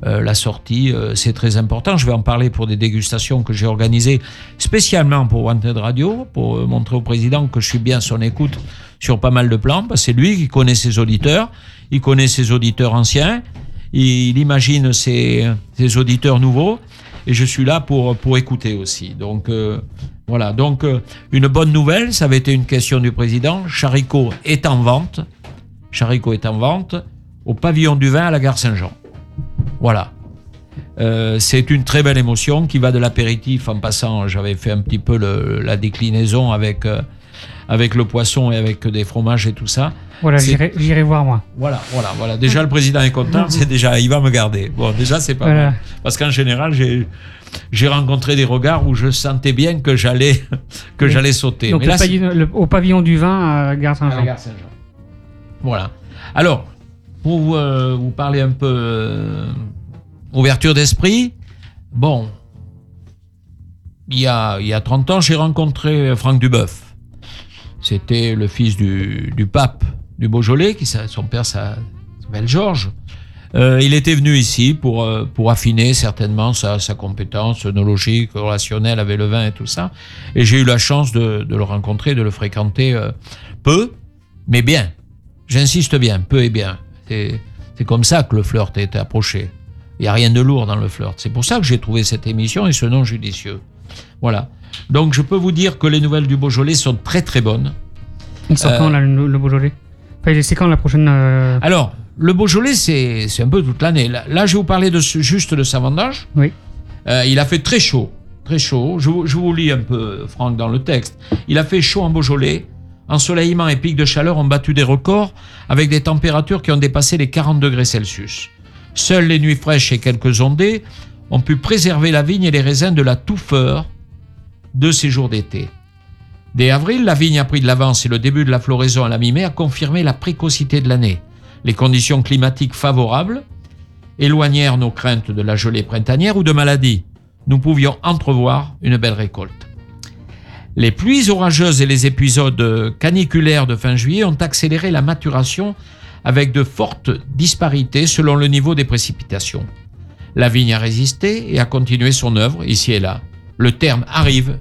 La sortie, c'est très important. Je vais en parler pour des dégustations que j'ai organisées spécialement pour Wanted Radio, pour montrer au président que je suis bien son écoute sur pas mal de plans. Parce que c'est lui qui connaît ses auditeurs, il connaît ses auditeurs anciens, il, imagine ses auditeurs nouveaux, et je suis là pour, pour écouter aussi. Donc euh, voilà, donc euh, une bonne nouvelle, ça avait été une question du président. Charicot est en vente, Charicot est en vente au pavillon du vin à la gare Saint-Jean. Voilà. Euh, c'est une très belle émotion qui va de l'apéritif en passant. J'avais fait un petit peu la déclinaison avec, avec le poisson et avec des fromages et tout ça. Voilà, j'irai voir moi. Voilà, voilà, voilà. Déjà, le président est content, c'est déjà, il va me garder. Bon, déjà, c'est pas Voilà. mal. Parce qu'en général, j'ai, rencontré des regards où je sentais bien que j'allais, que Oui. j'allais sauter. Donc Mais le là, c'est- pavillon- le- au pavillon du vin à Gare à Saint-Jean. gare Saint-Jean. Voilà. Alors, pour vous, euh, vous parler un peu euh, ouverture d'esprit, bon, il y a, il y a 30 ans, j'ai rencontré Franck Duboeuf. C'était le fils du, pape du Beaujolais, qui son père s'a- s'appelle Georges. Euh, il était venu ici pour, euh, pour affiner certainement sa, sa compétence œnologique, relationnelle avec le vin et tout ça. Et j'ai eu la chance de, le rencontrer, de le fréquenter euh, peu, mais bien. J'insiste bien, peu et bien. C'est c'est comme ça que le flirt est approché. Il n'y a rien de lourd dans le flirt. C'est pour ça que j'ai trouvé cette émission et ce nom judicieux. Voilà. Donc je peux vous dire que les nouvelles du Beaujolais sont très très bonnes. Il sort Euh, quand là, le, le Beaujolais? Enfin, c'est quand la prochaine euh, Alors, le Beaujolais, c'est un peu toute l'année. Là, là, je vais vous parler de ce- juste de sa vendange. Oui. Euh, il a fait très chaud, très chaud. Je, vous- je vous lis un peu, Franck, dans le texte. Il a fait chaud en Beaujolais. Ensoleillement et pics de chaleur ont battu des records avec des températures qui ont dépassé les 40 degrés Celsius. Seules les nuits fraîches et quelques ondées ont pu préserver la vigne et les raisins de la touffeur de ces jours d'été. Dès avril, la vigne a pris de l'avance et le début de la floraison à la mi-mai a confirmé la précocité de l'année. Les conditions climatiques favorables éloignèrent nos craintes de la gelée printanière ou de maladies. Nous pouvions entrevoir une belle récolte. Les pluies orageuses et les épisodes caniculaires de fin juillet ont accéléré la maturation avec de fortes disparités selon le niveau des précipitations. La vigne a résisté et a continué son œuvre ici et là. Le terme arrive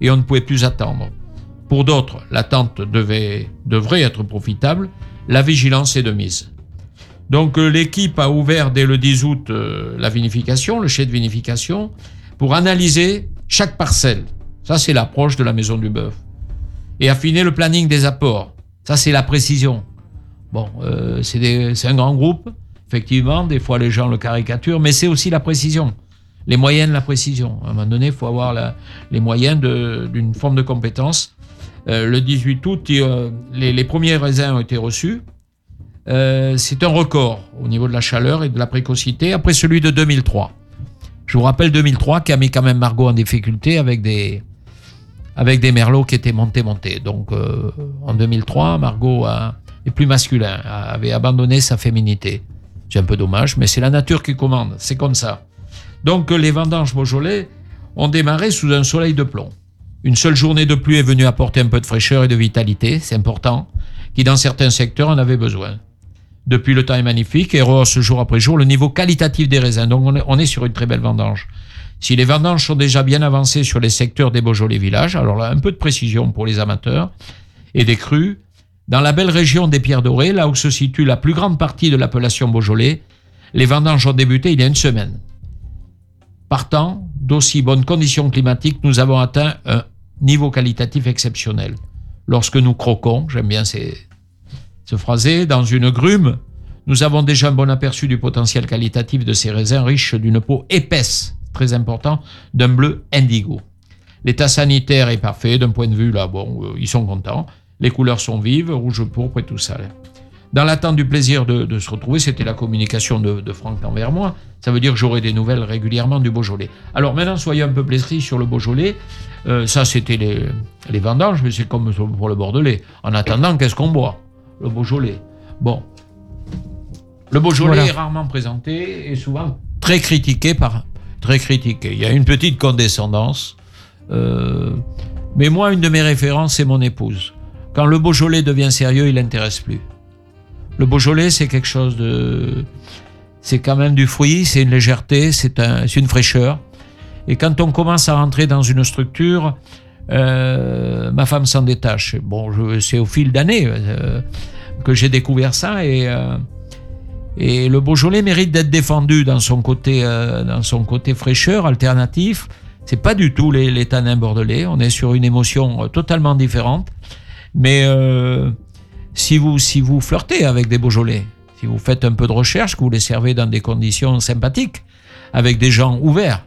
et on ne pouvait plus attendre. Pour d'autres, l'attente devait, devrait être profitable, la vigilance est de mise. Donc euh, l'équipe a ouvert dès le 10 août euh, la vinification, le chai de vinification, pour analyser chaque parcelle. Ça, c'est l'approche de la maison du bœuf. Et affiner le planning des apports. Ça, c'est la précision. Bon, euh, c'est un grand groupe, effectivement, des fois les gens le caricaturent, mais c'est aussi la précision. Les moyens de la précision. À un moment donné, il faut avoir les moyens d'une forme de compétence. Euh, le 18 août, euh, les, premiers raisins ont été reçus. Euh, c'est un record au niveau de la chaleur et de la précocité après celui de 2003. Je vous rappelle 2003 qui a mis quand même Margot en difficulté avec des, avec des merlots qui étaient montés, montés. Donc en 2003, Margot est plus masculin, avait abandonné sa féminité. C'est un peu dommage, mais c'est la nature qui commande, c'est comme ça. Donc les vendanges Beaujolais ont démarré sous un soleil de plomb. Une seule journée de pluie est venue apporter un peu de fraîcheur et de vitalité, c'est important, qui dans certains secteurs en avait besoin. Depuis, le temps est magnifique et rehausse jour après jour le niveau qualitatif des raisins. Donc, on est, on est sur une très belle vendange. Si les vendanges sont déjà bien avancées sur les secteurs des Beaujolais villages, alors là, un peu de précision pour les amateurs, et des crues, dans la belle région des Pierres Dorées, là où se situe la plus grande partie de l'appellation Beaujolais, les vendanges ont débuté il y a une semaine. Partant d'aussi bonnes conditions climatiques, nous avons atteint un niveau qualitatif exceptionnel. Lorsque nous croquons, j'aime bien ce phrasé, dans une grume, nous avons déjà un bon aperçu du potentiel qualitatif de ces raisins riches d'une peau épaisse, très important, d'un bleu indigo. L'état sanitaire est parfait d'un point de vue là, bon, euh, ils sont contents. Les couleurs sont vives, rouge pourpre et tout ça. Dans l'attente du plaisir de, de se retrouver, c'était la communication de, de Franck envers moi. Ça veut dire que j'aurai des nouvelles régulièrement du Beaujolais. Alors maintenant, soyez un peu plaisir sur le Beaujolais. Euh, ça, c'était les, les vendanges, mais c'est comme pour le Bordelais. En attendant, qu'est-ce qu'on boit? Le Beaujolais. Bon. Le Beaujolais Voilà. est rarement présenté et souvent très critiqué par très critiqué. Il y a une petite condescendance. Euh, mais moi, une de mes références, c'est mon épouse. Quand le Beaujolais devient sérieux, il n'intéresse plus. Le Beaujolais, c'est quelque chose de. C'est quand même du fruit, c'est une légèreté, c'est un, c'est une fraîcheur. Et quand on commence à rentrer dans une structure, euh, ma femme s'en détache. Bon, c'est au fil d'années euh, que j'ai découvert ça et. euh, et le Beaujolais mérite d'être défendu dans son côté, dans son côté fraîcheur, alternatif. C'est pas du tout les, les tanins bordelais. On est sur une émotion totalement différente. Mais si vous si vous flirtez avec des Beaujolais, si vous faites un peu de recherche, que vous les servez dans des conditions sympathiques, avec des gens ouverts,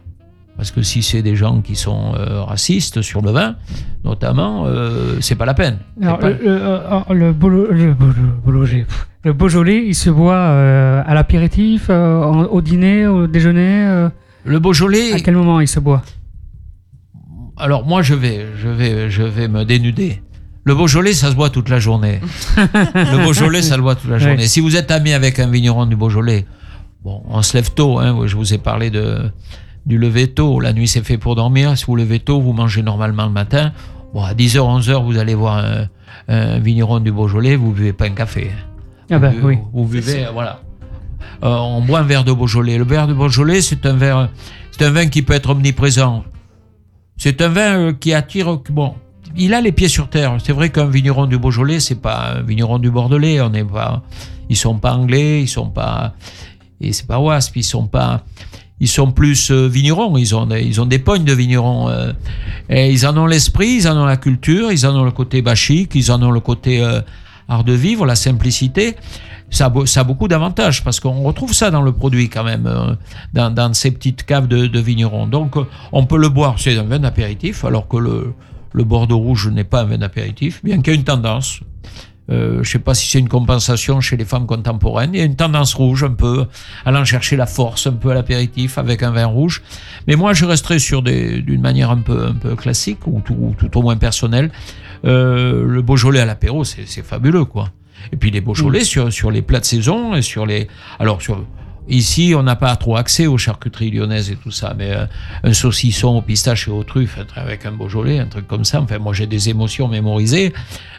parce que si c'est des gens qui sont euh, racistes sur le vin, notamment, euh, c'est pas la peine. C'est Alors, pas- le, le, euh, le, Bolo- le, Beaujolais, il se boit euh, à l'apéritif, euh, au dîner, au déjeuner. euh, le Beaujolais. à quel moment il se boit? Alors moi je vais, je vais, je vais me dénuder. Le Beaujolais, ça se boit toute la journée. le Beaujolais, ça se boit toute la journée. Si vous êtes ami avec un vigneron du Beaujolais, bon, on se lève tôt. Hein, je vous ai parlé de, du lever tôt. La nuit, c'est fait pour dormir. Si vous levez tôt, vous mangez normalement le matin. Bon, à 10h, 11h, vous allez voir un, un vigneron du Beaujolais, vous buvez pas un café. Ah bah vous, oui. vous buvez, voilà. Euh, on boit un verre de Beaujolais. Le verre de Beaujolais, c'est un verre, c'est un vin qui peut être omniprésent. C'est un vin euh, qui attire. Bon, il a les pieds sur terre. C'est vrai qu'un vigneron du Beaujolais, c'est pas un vigneron du Bordelais. On n'est pas, ils sont pas anglais, ils sont pas, et c'est pas wasp, ils sont pas. Ils sont plus euh, vignerons, ils ont, ils ont des pognes de vignerons. euh, et ils en ont l'esprit, ils en ont la culture, ils en ont le côté bachique, ils en ont le côté euh, art de vivre, la simplicité. Ça ça a beaucoup d'avantages parce qu'on retrouve ça dans le produit quand même, dans, ces petites caves de, de vignerons. Donc on peut le boire, c'est un vin d'apéritif, alors que le, le Bordeaux rouge n'est pas un vin d'apéritif, bien qu'il y ait une tendance. Euh, je ne sais pas si c'est une compensation chez les femmes contemporaines. Il y a une tendance rouge un peu, allant chercher la force un peu à l'apéritif avec un vin rouge. Mais moi, je resterai sur d'une manière un peu, un peu classique ou tout, ou tout au moins personnelle. Euh, le Beaujolais à l'apéro, c'est, c'est fabuleux, quoi. Et puis les Beaujolais sur, sur les plats de saison et sur les. Alors, sur, ici, on n'a pas trop accès aux charcuteries lyonnaises et tout ça, mais euh, un saucisson au pistache et aux truffes avec un Beaujolais, un truc comme ça. Enfin, moi, j'ai des émotions mémorisées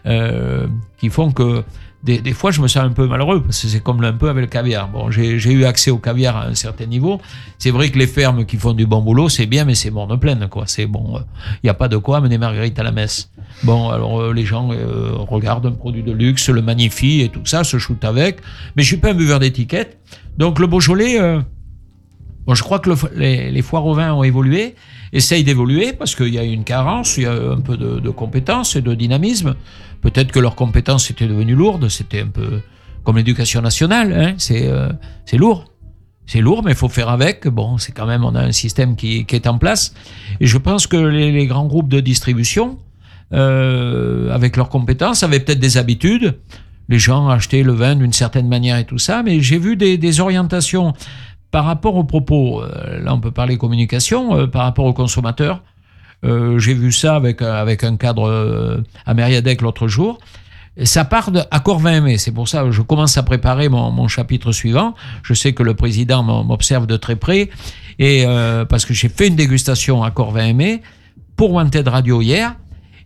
euh, qui font que des, fois, je me sens un peu malheureux parce que c'est comme un peu avec le caviar. Bon, j'ai eu accès au caviar à un certain niveau. C'est vrai que les fermes qui font du bon boulot, c'est bien, mais c'est morne pleine, quoi. C'est bon, il n'y a pas de quoi amener Marguerite à la messe. Bon, alors euh, les gens euh, regardent un produit de luxe, le magnifient et tout ça, se shootent avec. Mais je suis pas un buveur d'étiquette. Donc le Beaujolais, euh, bon, je crois que les, foires au vin ont évolué, essayent d'évoluer parce qu'il y a une carence, il y a un peu de, de compétences et de dynamisme. Peut-être que leurs compétences étaient devenues lourdes, c'était un peu comme l'éducation nationale, hein, c'est euh, c'est lourd. C'est lourd, mais il faut faire avec. Bon, c'est quand même, on a un système qui, qui est en place. Et je pense que les, les grands groupes de distribution, euh, avec leurs compétences, avaient peut-être des habitudes. Les gens achetaient le vin d'une certaine manière et tout ça, mais j'ai vu des, des orientations par rapport aux propos. euh, là, on peut parler communication, euh, par rapport aux consommateurs. Euh, j'ai vu ça avec, avec un cadre à Mériadec l'autre jour. Ça part de Accord 20 mai. C'est pour ça que je commence à préparer mon, mon chapitre suivant. Je sais que le président m'observe de très près. Et parce que j'ai fait une dégustation Accord 20 mai pour Wanted Radio hier.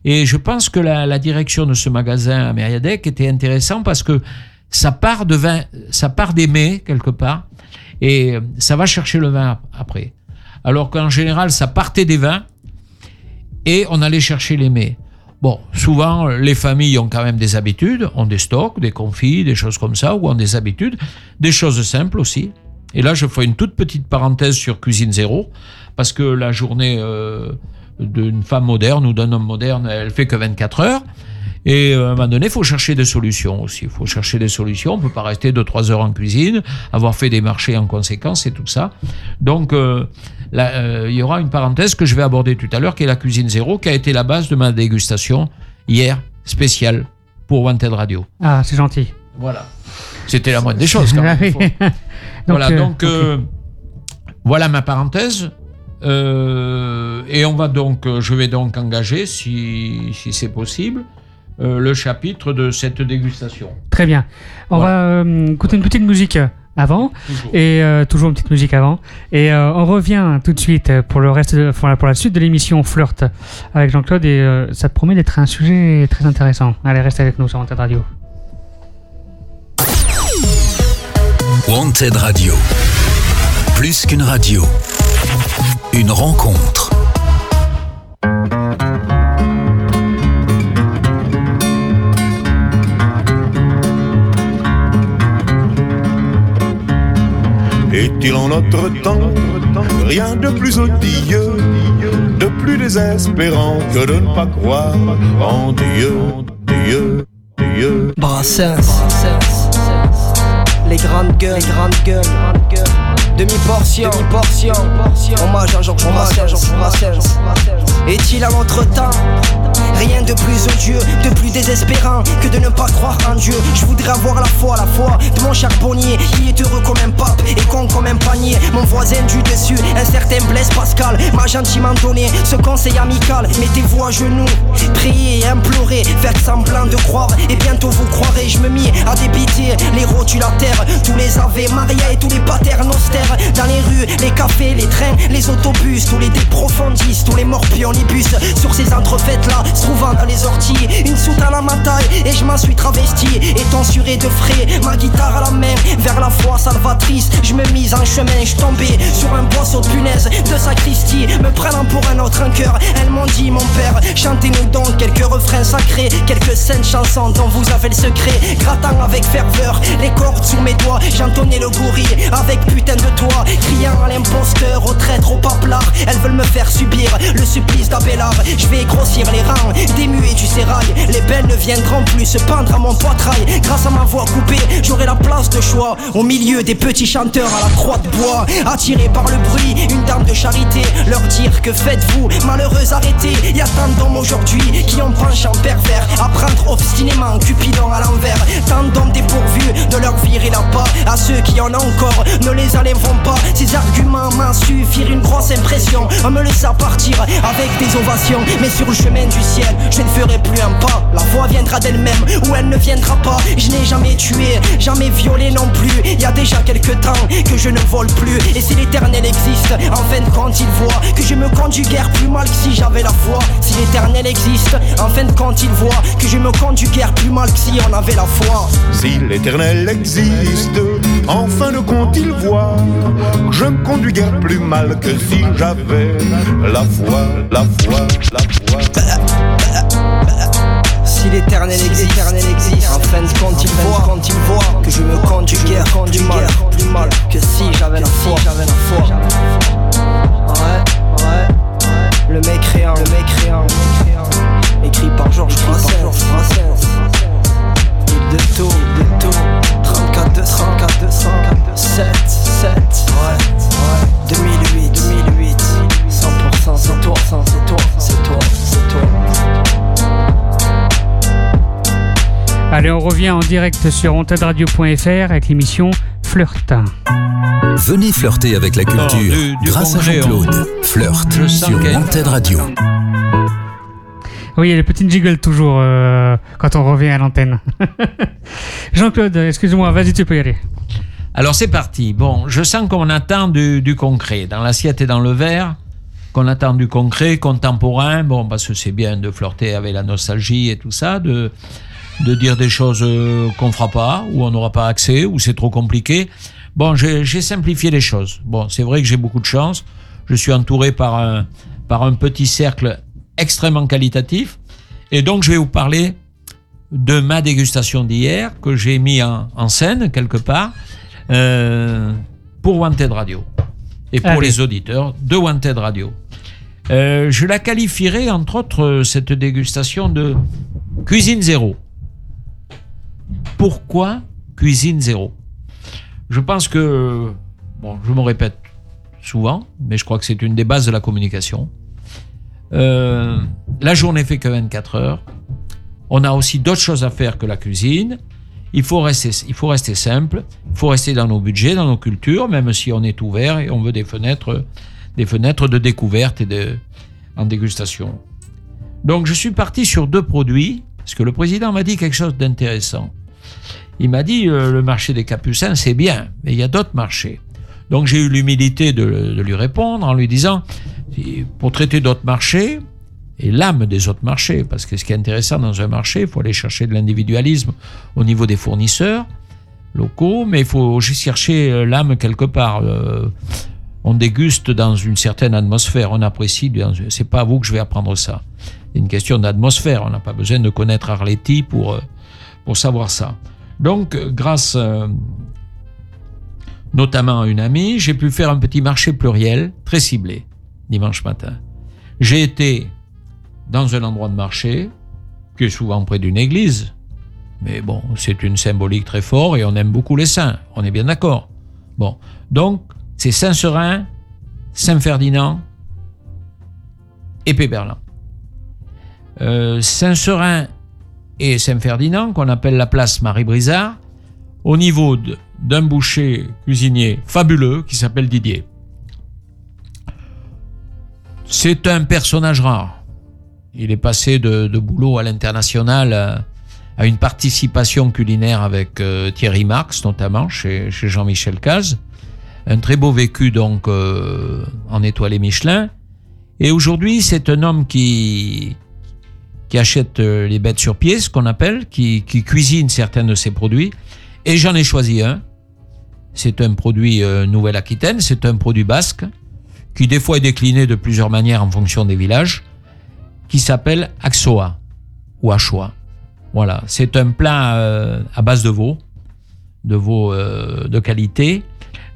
Et je pense que la, direction de ce magasin à Mériadec était intéressant parce que ça part de ça part des mets quelque part et euh, ça va chercher le vin ap- après. alors qu'en général, ça partait des vins et on allait chercher les mets. Bon, souvent, les familles ont quand même des habitudes, ont des stocks, des confits, des choses comme ça, ou ont des habitudes, des choses simples aussi. Et là, je fais une toute petite parenthèse sur Cuisine Zéro, parce que la journée euh, d'une femme moderne ou d'un homme moderne, elle fait que 24 heures. Et euh, à un moment donné, il faut chercher des solutions aussi. Il faut chercher des solutions. On peut pas rester 2-3 heures en cuisine, avoir fait des marchés en conséquence et tout ça. Donc, euh, là, euh, il y aura une parenthèse que je vais aborder tout à l'heure, qui est la cuisine zéro, qui a été la base de ma dégustation hier, spéciale pour Wanted Radio. Ah, c'est gentil. Voilà. C'était la moindre des choses quand même. Voilà, euh, donc voilà ma parenthèse. Euh, et on va donc, je vais donc engager, si, si c'est possible, euh, le chapitre de cette dégustation. Très bien. On Voilà. va euh, écouter une petite musique avant. Toujours. Et euh, toujours une petite musique avant. Et euh, on revient tout de suite pour le reste, de, pour, la, pour la suite de l'émission Flirt avec Jean-Claude. Et euh, ça promet d'être un sujet très intéressant. Allez, restez avec nous sur Antenne Radio. Wanted Radio. Plus qu'une radio. Une rencontre. Est-il en notre temps rien de plus odieux, de plus désespérant que de ne pas croire en Dieu, Dieu, Dieu. Brassens, les grandes gueules, les grandes gueules, demi-portion, demi-portion, hommage à Georges Brassens. Est-il à notre temps? Rien de plus odieux, de plus désespérant que de ne pas croire en Dieu. Je voudrais avoir la foi, la foi de mon charbonnier qui est heureux comme un pape et con comme un panier. Mon voisin du dessus, un certain Blaise Pascal, m'a gentiment donné ce conseil amical. Mettez-vous à genoux, priez et implorez, faites semblant de croire et bientôt vous croirez. Je me mis à débiter les rotulataires, tous les Ave Maria et tous les Dans les rues, les cafés, les trains, les autobus, tous les déprofondistes, tous les morpions, les bus. Sur ces entrefaites là, trouvant dans les orties, une soute à la mataille et je m'en suis travesti. Et tensuré de frais, ma guitare à la main, vers la foi salvatrice. Je me mise en chemin, je tombais sur un boisseau de punaise de sacristie, me prenant pour un autre en cœur. Elles m'ont dit, mon père, chantez-nous donc quelques refrains sacrés, quelques saintes chansons dont vous avez le secret. Grattant avec ferveur les cordes sous mes doigts, j'entonnais le gorille avec putain de criant à l'imposteur, au traître, au paplard. Elles veulent me faire subir le supplice d'Abélard. Je vais grossir les rangs, des muets du sérail. Les belles ne viendront plus se pendre à mon poitrail. Grâce à ma voix coupée, j'aurai la place de choix au milieu des petits chanteurs à la croix de bois. Attirés par le bruit, une dame de charité, leur dire que faites-vous, malheureuse arrêtez. Y a tant d'hommes aujourd'hui qui ont penché en pervers, à prendre obstinément Cupidon à l'envers. Qui en ont encore, ne les enlèveront pas. Ces arguments m'en suffirent une grosse impression. On me laissa partir avec des ovations, mais sur le chemin du ciel, je ne ferai plus un pas. La voix viendra d'elle-même ou elle ne viendra pas. Je n'ai jamais tué, jamais violé non plus. Il y a déjà quelques temps que je ne vole plus. Et si l'éternel existe, en fin de compte, il voit que je me conduis guère plus mal que si j'avais la foi. Si l'éternel existe, en fin de compte, il voit que je me conduis guère plus mal que si on avait la foi. Si l'éternel existe, en fin de compte il voit que je me conduis guère plus mal que si j'avais la foi, la foi, la foi. Si l'éternel existe, l'éternel existe, en fin de compte il voit, quand il voit que je me conduis guère plus mal, plus mal. que si j'avais la foi, j'avais la foi. Ouais, ouais, le le mécréant, le mécréant, écrit par Georges Brassens, Île de de 34 200, 34 200, 7, 7, ouais, ouais, 2008, 2008, 100%, c'est toi, c'est toi, c'est toi, c'est toi. Allez, on revient en direct sur ontadradio.fr avec l'émission Flirt. Venez flirter avec la culture Oh, grâce à Jean-Claude. Flirt sur Wanted Radio. Oui, les petits jiggles toujours euh, quand on revient à l'antenne. Jean-Claude, excuse-moi, vas-y, tu peux y aller. Alors c'est parti. Bon, je sens qu'on attend du, concret dans l'assiette et dans le verre, qu'on attend du concret, contemporain. Bon, parce que c'est bien de flirter avec la nostalgie et tout ça, de, dire des choses euh, qu'on fera pas, ou on n'aura pas accès, ou c'est trop compliqué. Bon, j'ai simplifié les choses. Bon, c'est vrai que j'ai beaucoup de chance. Je suis entouré par un petit cercle extrêmement qualitatif. Et donc, je vais vous parler de ma dégustation d'hier que j'ai mis en, en, scène quelque part euh, pour Wanted Radio et pour Allez. les auditeurs de Wanted Radio. Euh, je la qualifierais entre autres cette dégustation de cuisine zéro. Pourquoi cuisine zéro? Je pense que, bon, je me répète souvent, mais je crois que c'est une des bases de la communication. Euh, la journée fait que 24 heures. On a aussi d'autres choses à faire que la cuisine. Il faut rester, simple. Il faut rester dans nos budgets, dans nos cultures, même si on est ouvert et on veut des fenêtres, des fenêtres de découverte et de, en dégustation. Donc, je suis parti sur deux produits parce que le président m'a dit quelque chose d'intéressant. Il m'a dit euh, le marché des Capucins, c'est bien, mais il y a d'autres marchés. Donc, j'ai eu l'humilité de lui répondre en lui disant pour traiter d'autres marchés, et l'âme des autres marchés, parce que ce qui est intéressant dans un marché, il faut aller chercher de l'individualisme au niveau des fournisseurs locaux, mais il faut aussi chercher euh, l'âme quelque part. Euh, on déguste dans une certaine atmosphère, on apprécie, c'est pas à vous que je vais apprendre ça. C'est une question d'atmosphère, on n'a pas besoin de connaître Arletty pour, euh, pour savoir ça. Donc, grâce notamment à une amie, j'ai pu faire un petit marché pluriel, très ciblé, dimanche matin. J'ai été dans un endroit de marché, qui est souvent près d'une église, mais bon, c'est une symbolique très forte et on aime beaucoup les saints, on est bien d'accord. Bon, donc c'est Saint-Serin, Saint-Ferdinand et Péberlan. Euh, Saint-Serin et Saint-Ferdinand, qu'on appelle la place Marie-Brizard, au niveau d'un boucher cuisinier fabuleux qui s'appelle Didier. C'est un personnage rare. Il est passé de, boulot à l'international à, à, une participation culinaire avec euh, Thierry Marx, notamment chez, Jean-Michel Caz. Un très beau vécu donc euh, en étoilé Michelin. Et aujourd'hui, c'est un homme qui, achète euh, les bêtes sur pied, ce qu'on appelle, qui, qui, cuisine certains de ses produits. Et j'en ai choisi un. C'est un produit euh, Nouvelle-Aquitaine, c'est un produit basque, qui des fois est décliné de plusieurs manières en fonction des villages qui s'appelle Axoa ou Achoa. Voilà, c'est un plat euh, à base de veau, de veau euh, de qualité,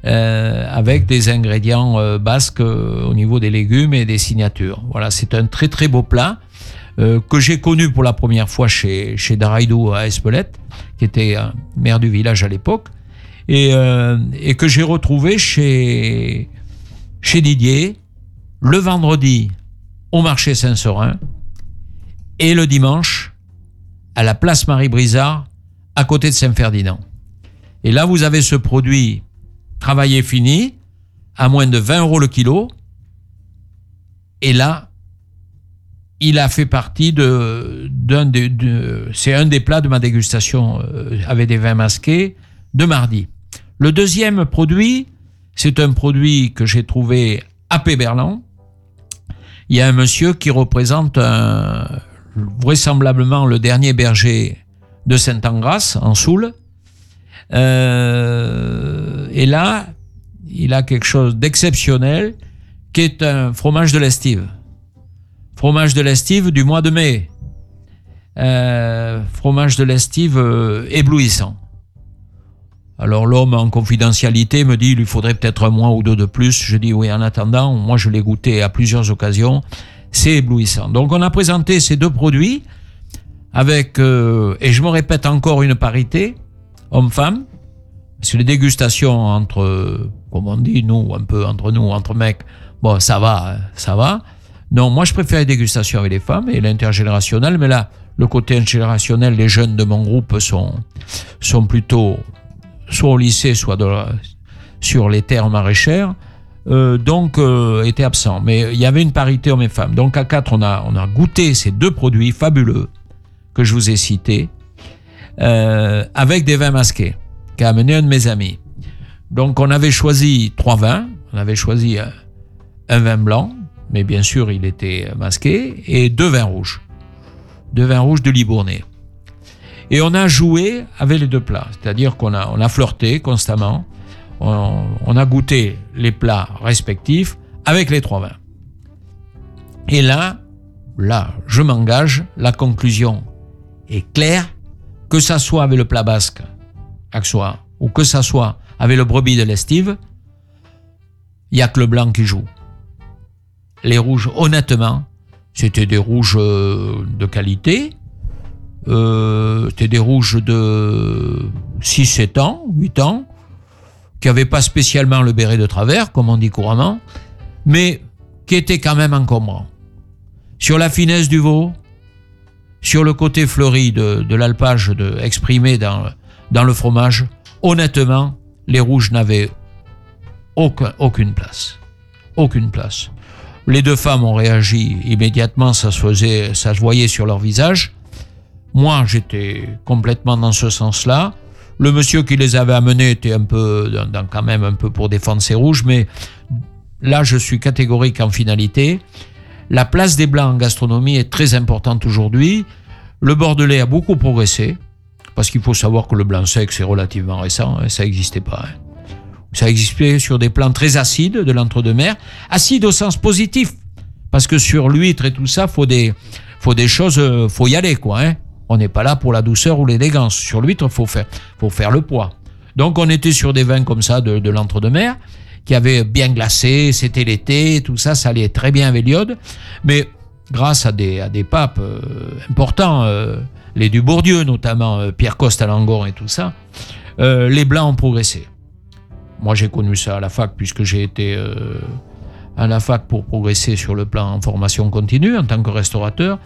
euh, avec des ingrédients basques au niveau des légumes et des signatures. Voilà, c'est un très très beau plat que j'ai connu pour la première fois chez, chez Daraïdou à Espelette, qui était maire du village à l'époque, et, que j'ai retrouvé chez, chez Didier le vendredi au marché Saint-Seurin et le dimanche à la place Marie-Brizard à côté de Saint-Ferdinand. Et là, vous avez ce produit travaillé fini à moins de 20 euros le kilo. Et là, il a fait partie de, c'est un des plats de ma dégustation euh, avec des vins masqués de mardi. Le deuxième produit, c'est un produit que j'ai trouvé à Péberlan, il y a un monsieur qui représente vraisemblablement le dernier berger de Saint-Angras, en Soule. Euh, et là, il a quelque chose d'exceptionnel qui est un fromage de l'estive. Fromage de l'estive du mois de mai. Euh, fromage de l'estive euh, éblouissant. Alors l'homme en confidentialité me dit il lui faudrait peut-être un mois ou deux de plus. Je dis oui en attendant, moi je l'ai goûté à plusieurs occasions, c'est éblouissant. Donc on a présenté ces deux produits avec, euh, et je me répète encore une parité, homme-femme, parce que les dégustations entre, comme on dit nous, un peu entre nous, entre mecs, bon ça va, ça va. Non, moi je préfère les dégustations avec les femmes et l'intergénérationnel, mais là, le côté intergénérationnel, les jeunes de mon groupe sont plutôt soit au lycée, soit sur les terres maraîchères, euh, donc euh, était absent. Mais il y avait une parité hommes et femmes. Donc à quatre, on a, on a goûté ces deux produits fabuleux que je vous ai cités, euh, avec des vins masqués, qu'a amené un de mes amis. Donc on avait choisi trois vins, on avait choisi un, un vin blanc, mais bien sûr il était masqué, et deux vins rouges, deux vins rouges de Libournais. Et on a joué avec les deux plats, c'est-à-dire qu'on a, flirté constamment, on, on, a goûté les plats respectifs avec les trois vins. Et là, là, je m'engage, la conclusion est claire, que ça soit avec le plat basque, Axois, ou que ça soit avec le brebis de l'estive, il n'y a que le blanc qui joue. Les rouges, honnêtement, c'était des rouges euh, de qualité, euh, c'était des rouges de 6-7 ans, 8 ans, qui n'avaient pas spécialement le béret de travers, comme on dit couramment, mais qui étaient quand même encombrants. Sur la finesse du veau, sur le côté fleuri de, l'alpage de, exprimé dans, le fromage, honnêtement, les rouges n'avaient aucun, aucune place. Aucune place. Les deux femmes ont réagi immédiatement, ça se faisait, ça se voyait sur leur visage. Moi, j'étais complètement dans ce sens-là. Le monsieur qui les avait amenés était un peu, quand même un peu pour défendre ses rouges, mais là, je suis catégorique en finalité. La place des blancs en gastronomie est très importante aujourd'hui. Le bordelais a beaucoup progressé, parce qu'il faut savoir que le blanc sec, c'est relativement récent, hein, ça n'existait pas. hein. Ça existait sur des plans très acides de l'entre-deux-mer, acides au sens positif, parce que sur l'huître et tout ça, faut des, faut des choses, euh, faut y aller quoi. Hein. On n'est pas là pour la douceur ou l'élégance. Sur l'huître, faut faire, faut faire le poids. Donc on était sur des vins comme ça de, de l'entre-deux-mer, qui avaient bien glacé, c'était l'été, tout ça, ça allait très bien avec l'iode, mais grâce à des, papes euh, importants, euh, les du Bourdieu notamment, euh, Pierre Coste à Langon et tout ça, les blancs ont progressé. Moi, j'ai connu ça à la fac puisque j'ai été à la fac pour progresser sur le plan en formation continue en tant que restaurateur.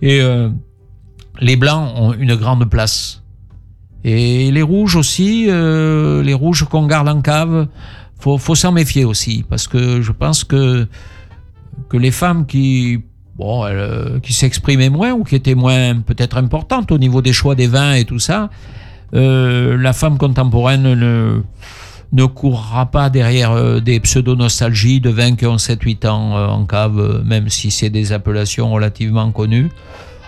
Et les blancs ont une grande place. Et les rouges aussi, euh, les rouges qu'on garde en cave, faut, faut s'en méfier aussi parce que je pense que que les femmes qui bon, euh, qui s'exprimaient moins ou qui étaient moins peut-être importantes au niveau des choix des vins et tout ça, euh, la femme contemporaine ne ne courra pas derrière des pseudo-nostalgies de vins qui ont 7-8 ans en cave, même si c'est des appellations relativement connues,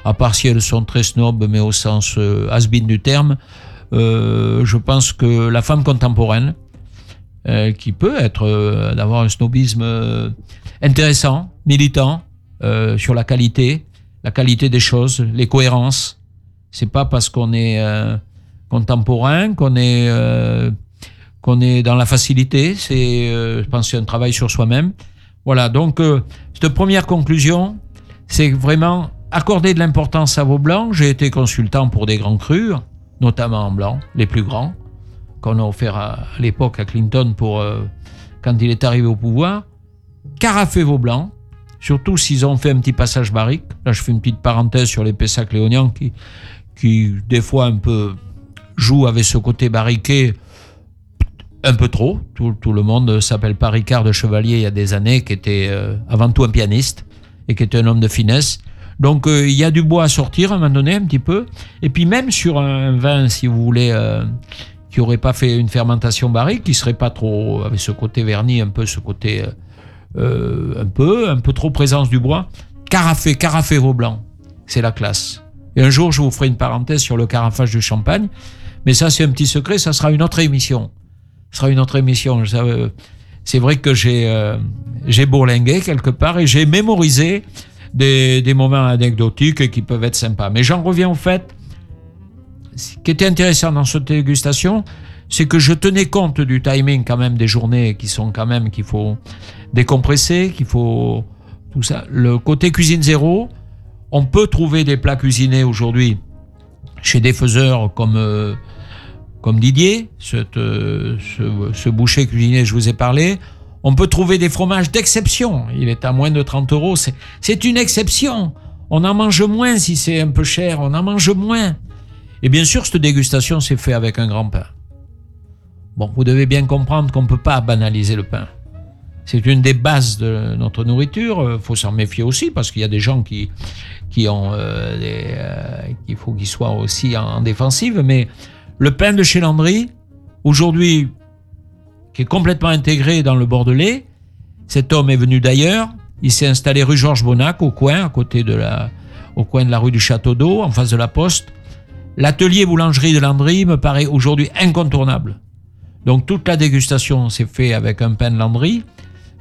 à part si elles sont très snobs, mais au sens euh, has-been du terme. Euh, je pense que la femme contemporaine, euh, qui peut être d'avoir un snobisme intéressant, militant, sur la qualité, la qualité des choses, les cohérences. C'est pas parce qu'on est contemporain qu'on est qu'on est dans la facilité. C'est, je pense, un travail sur soi-même. Voilà. Donc, cette première conclusion, c'est vraiment accorder de l'importance à vos blancs. J'ai été consultant pour des grands crus, notamment en blanc, les plus grands, qu'on a offert à, l'époque à Clinton pour euh, quand il est arrivé au pouvoir. Carafez vos blancs, surtout s'ils ont fait un petit passage barrique. Là, je fais une petite parenthèse sur les Pessac léoniens qui, qui, des fois, un peu jouent avec ce côté barriqué un peu trop. Tout, tout le monde s'appelle pas Ricard de Chevalier il y a des années, qui était euh, avant tout un pianiste et qui était un homme de finesse. Donc euh, il y a du bois à sortir à un moment donné, un petit peu. Et puis même sur un vin, si vous voulez, euh, qui aurait pas fait une fermentation barrique, qui serait pas trop avec ce côté verni, un peu ce côté euh, un peu, un peu trop présence du bois. Carafé, carafé vos blancs, c'est la classe. Et un jour, je vous ferai une parenthèse sur le carafage du champagne, mais ça c'est un petit secret, ça sera une autre émission. Ce sera une autre émission. Ça, C'est vrai que j'ai j'ai bourlingué quelque part et j'ai mémorisé des, moments anecdotiques qui peuvent être sympas. Mais j'en reviens au fait, ce qui était intéressant dans cette dégustation, c'est que je tenais compte du timing quand même des journées qui sont quand même qu'il faut décompresser, qu'il faut tout ça. Le côté cuisine zéro, on peut trouver des plats cuisinés aujourd'hui chez des faiseurs comme euh, comme Didier, cette, euh, ce, ce boucher cuisinier je vous ai parlé. On peut trouver des fromages d'exception. Il est à moins de 30 euros. C'est- une exception. On en mange moins si c'est un peu cher. On en mange moins. Et bien sûr, cette dégustation s'est faite avec un grand pain. Bon, vous devez bien comprendre qu'on ne peut pas banaliser le pain. C'est une des bases de notre nourriture. Il faut s'en méfier aussi parce qu'il y a des gens qui, qui ont euh, euh, qu'il faut qu'ils soient aussi en, en défensive. Mais le pain de chez Landry, aujourd'hui, qui est complètement intégré dans le Bordelais, cet homme est venu d'ailleurs. Il s'est installé rue Georges Bonnac, au coin, à côté de la, au coin de la rue du Château d'Eau, en face de la Poste. L'atelier boulangerie de Landry me paraît aujourd'hui incontournable. Donc toute la dégustation s'est faite avec un pain de Landry.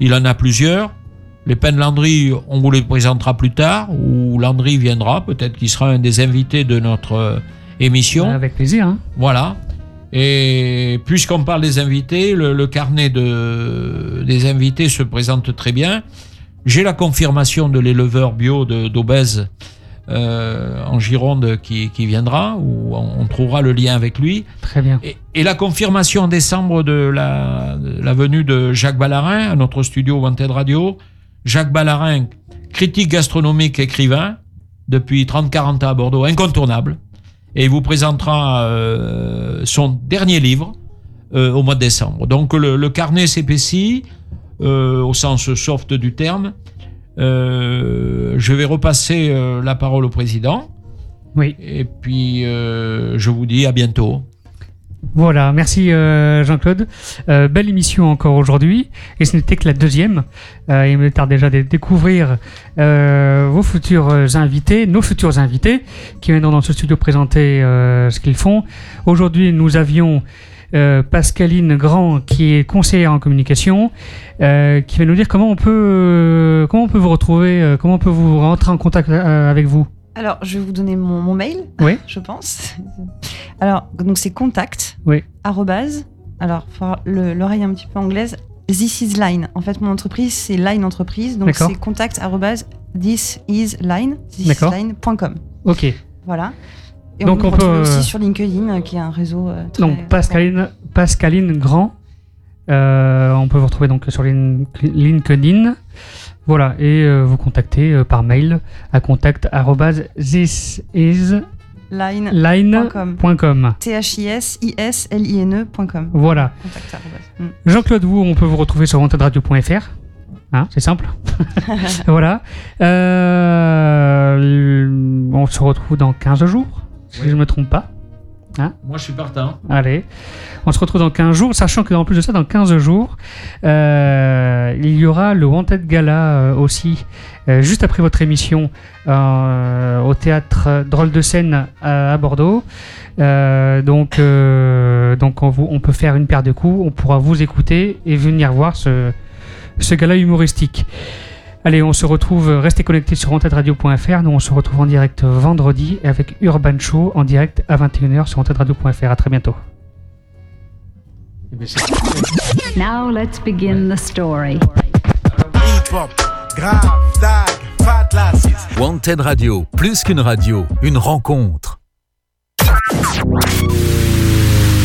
Il en a plusieurs. Les peines Landry, on vous les présentera plus tard, ou Landry viendra, peut-être qu'il sera un des invités de notre euh, émission. Avec plaisir. Hein. Voilà. Et puisqu'on parle des invités, le, le carnet de, des invités se présente très bien. J'ai la confirmation de l'éleveur bio d'Aubèze euh, en Gironde qui, qui viendra, où on, on trouvera le lien avec lui. Très bien. Et, et la confirmation en décembre de la, de la venue de Jacques Ballarin à notre studio Wanted Radio. Jacques Ballarin, critique gastronomique, écrivain, depuis 30-40 ans à Bordeaux, incontournable. Et il vous présentera euh, son dernier livre euh, au mois de décembre. Donc le, le carnet s'épaissit, euh, au sens soft du terme. Je vais repasser la parole au président. Oui. Et puis, je vous dis à bientôt. Voilà, merci euh, Jean-Claude. Euh, belle émission encore aujourd'hui, et ce n'était que la deuxième. Euh, il me tarde déjà de découvrir vos futurs invités, nos futurs invités, qui viendront dans ce studio présenter ce qu'ils font. Aujourd'hui, nous avions Pascaline Grand, qui est conseillère en communication, qui va nous dire comment on peut, comment on peut vous retrouver, comment on peut vous rentrer en contact avec vous. Alors, je vais vous donner mon, mon mail, Oui. je pense. Alors, donc c'est contact, Oui. arrobase, alors, l'oreille un petit peu anglaise, this is line. En fait, mon entreprise, c'est line entreprise, donc c'est contact, arrobase, this is line, D'accord. thisisline.com. Ok. Voilà. Et Donc, on, on peut peut, retrouver euh, aussi sur LinkedIn, euh, qui est un réseau euh, très... Donc Pascaline, Pascaline Grand, euh, on peut vous retrouver donc sur Lin- LinkedIn. Voilà, et euh, vous contacter euh, par mail à contact Line.com. thisisline.com. T-H-I-S-I-S-L-I-N-E.com. Voilà. Mm. Jean-Claude Vous, on peut vous retrouver sur wantedradio.fr. Hein, c'est simple. voilà. Euh, on se retrouve dans 15 jours, si Oui. je ne me trompe pas. Moi, je suis partant. Allez, on se retrouve dans 15 jours, sachant que en plus de ça, dans 15 jours, euh, il y aura le Wanted Gala euh, aussi, euh, juste après votre émission, au théâtre Drôle de scène à, à Bordeaux. Donc, donc on, vous- on peut faire une paire de coups, on pourra vous écouter et venir voir ce, ce gala humoristique. Allez, on se retrouve, restez connectés sur wantedradio.fr. Nous, on se retrouve en direct vendredi avec Urban Show en direct à 21h sur wantedradio.fr. À très bientôt. Now let's begin the story. Wanted Radio, plus qu'une radio, une rencontre.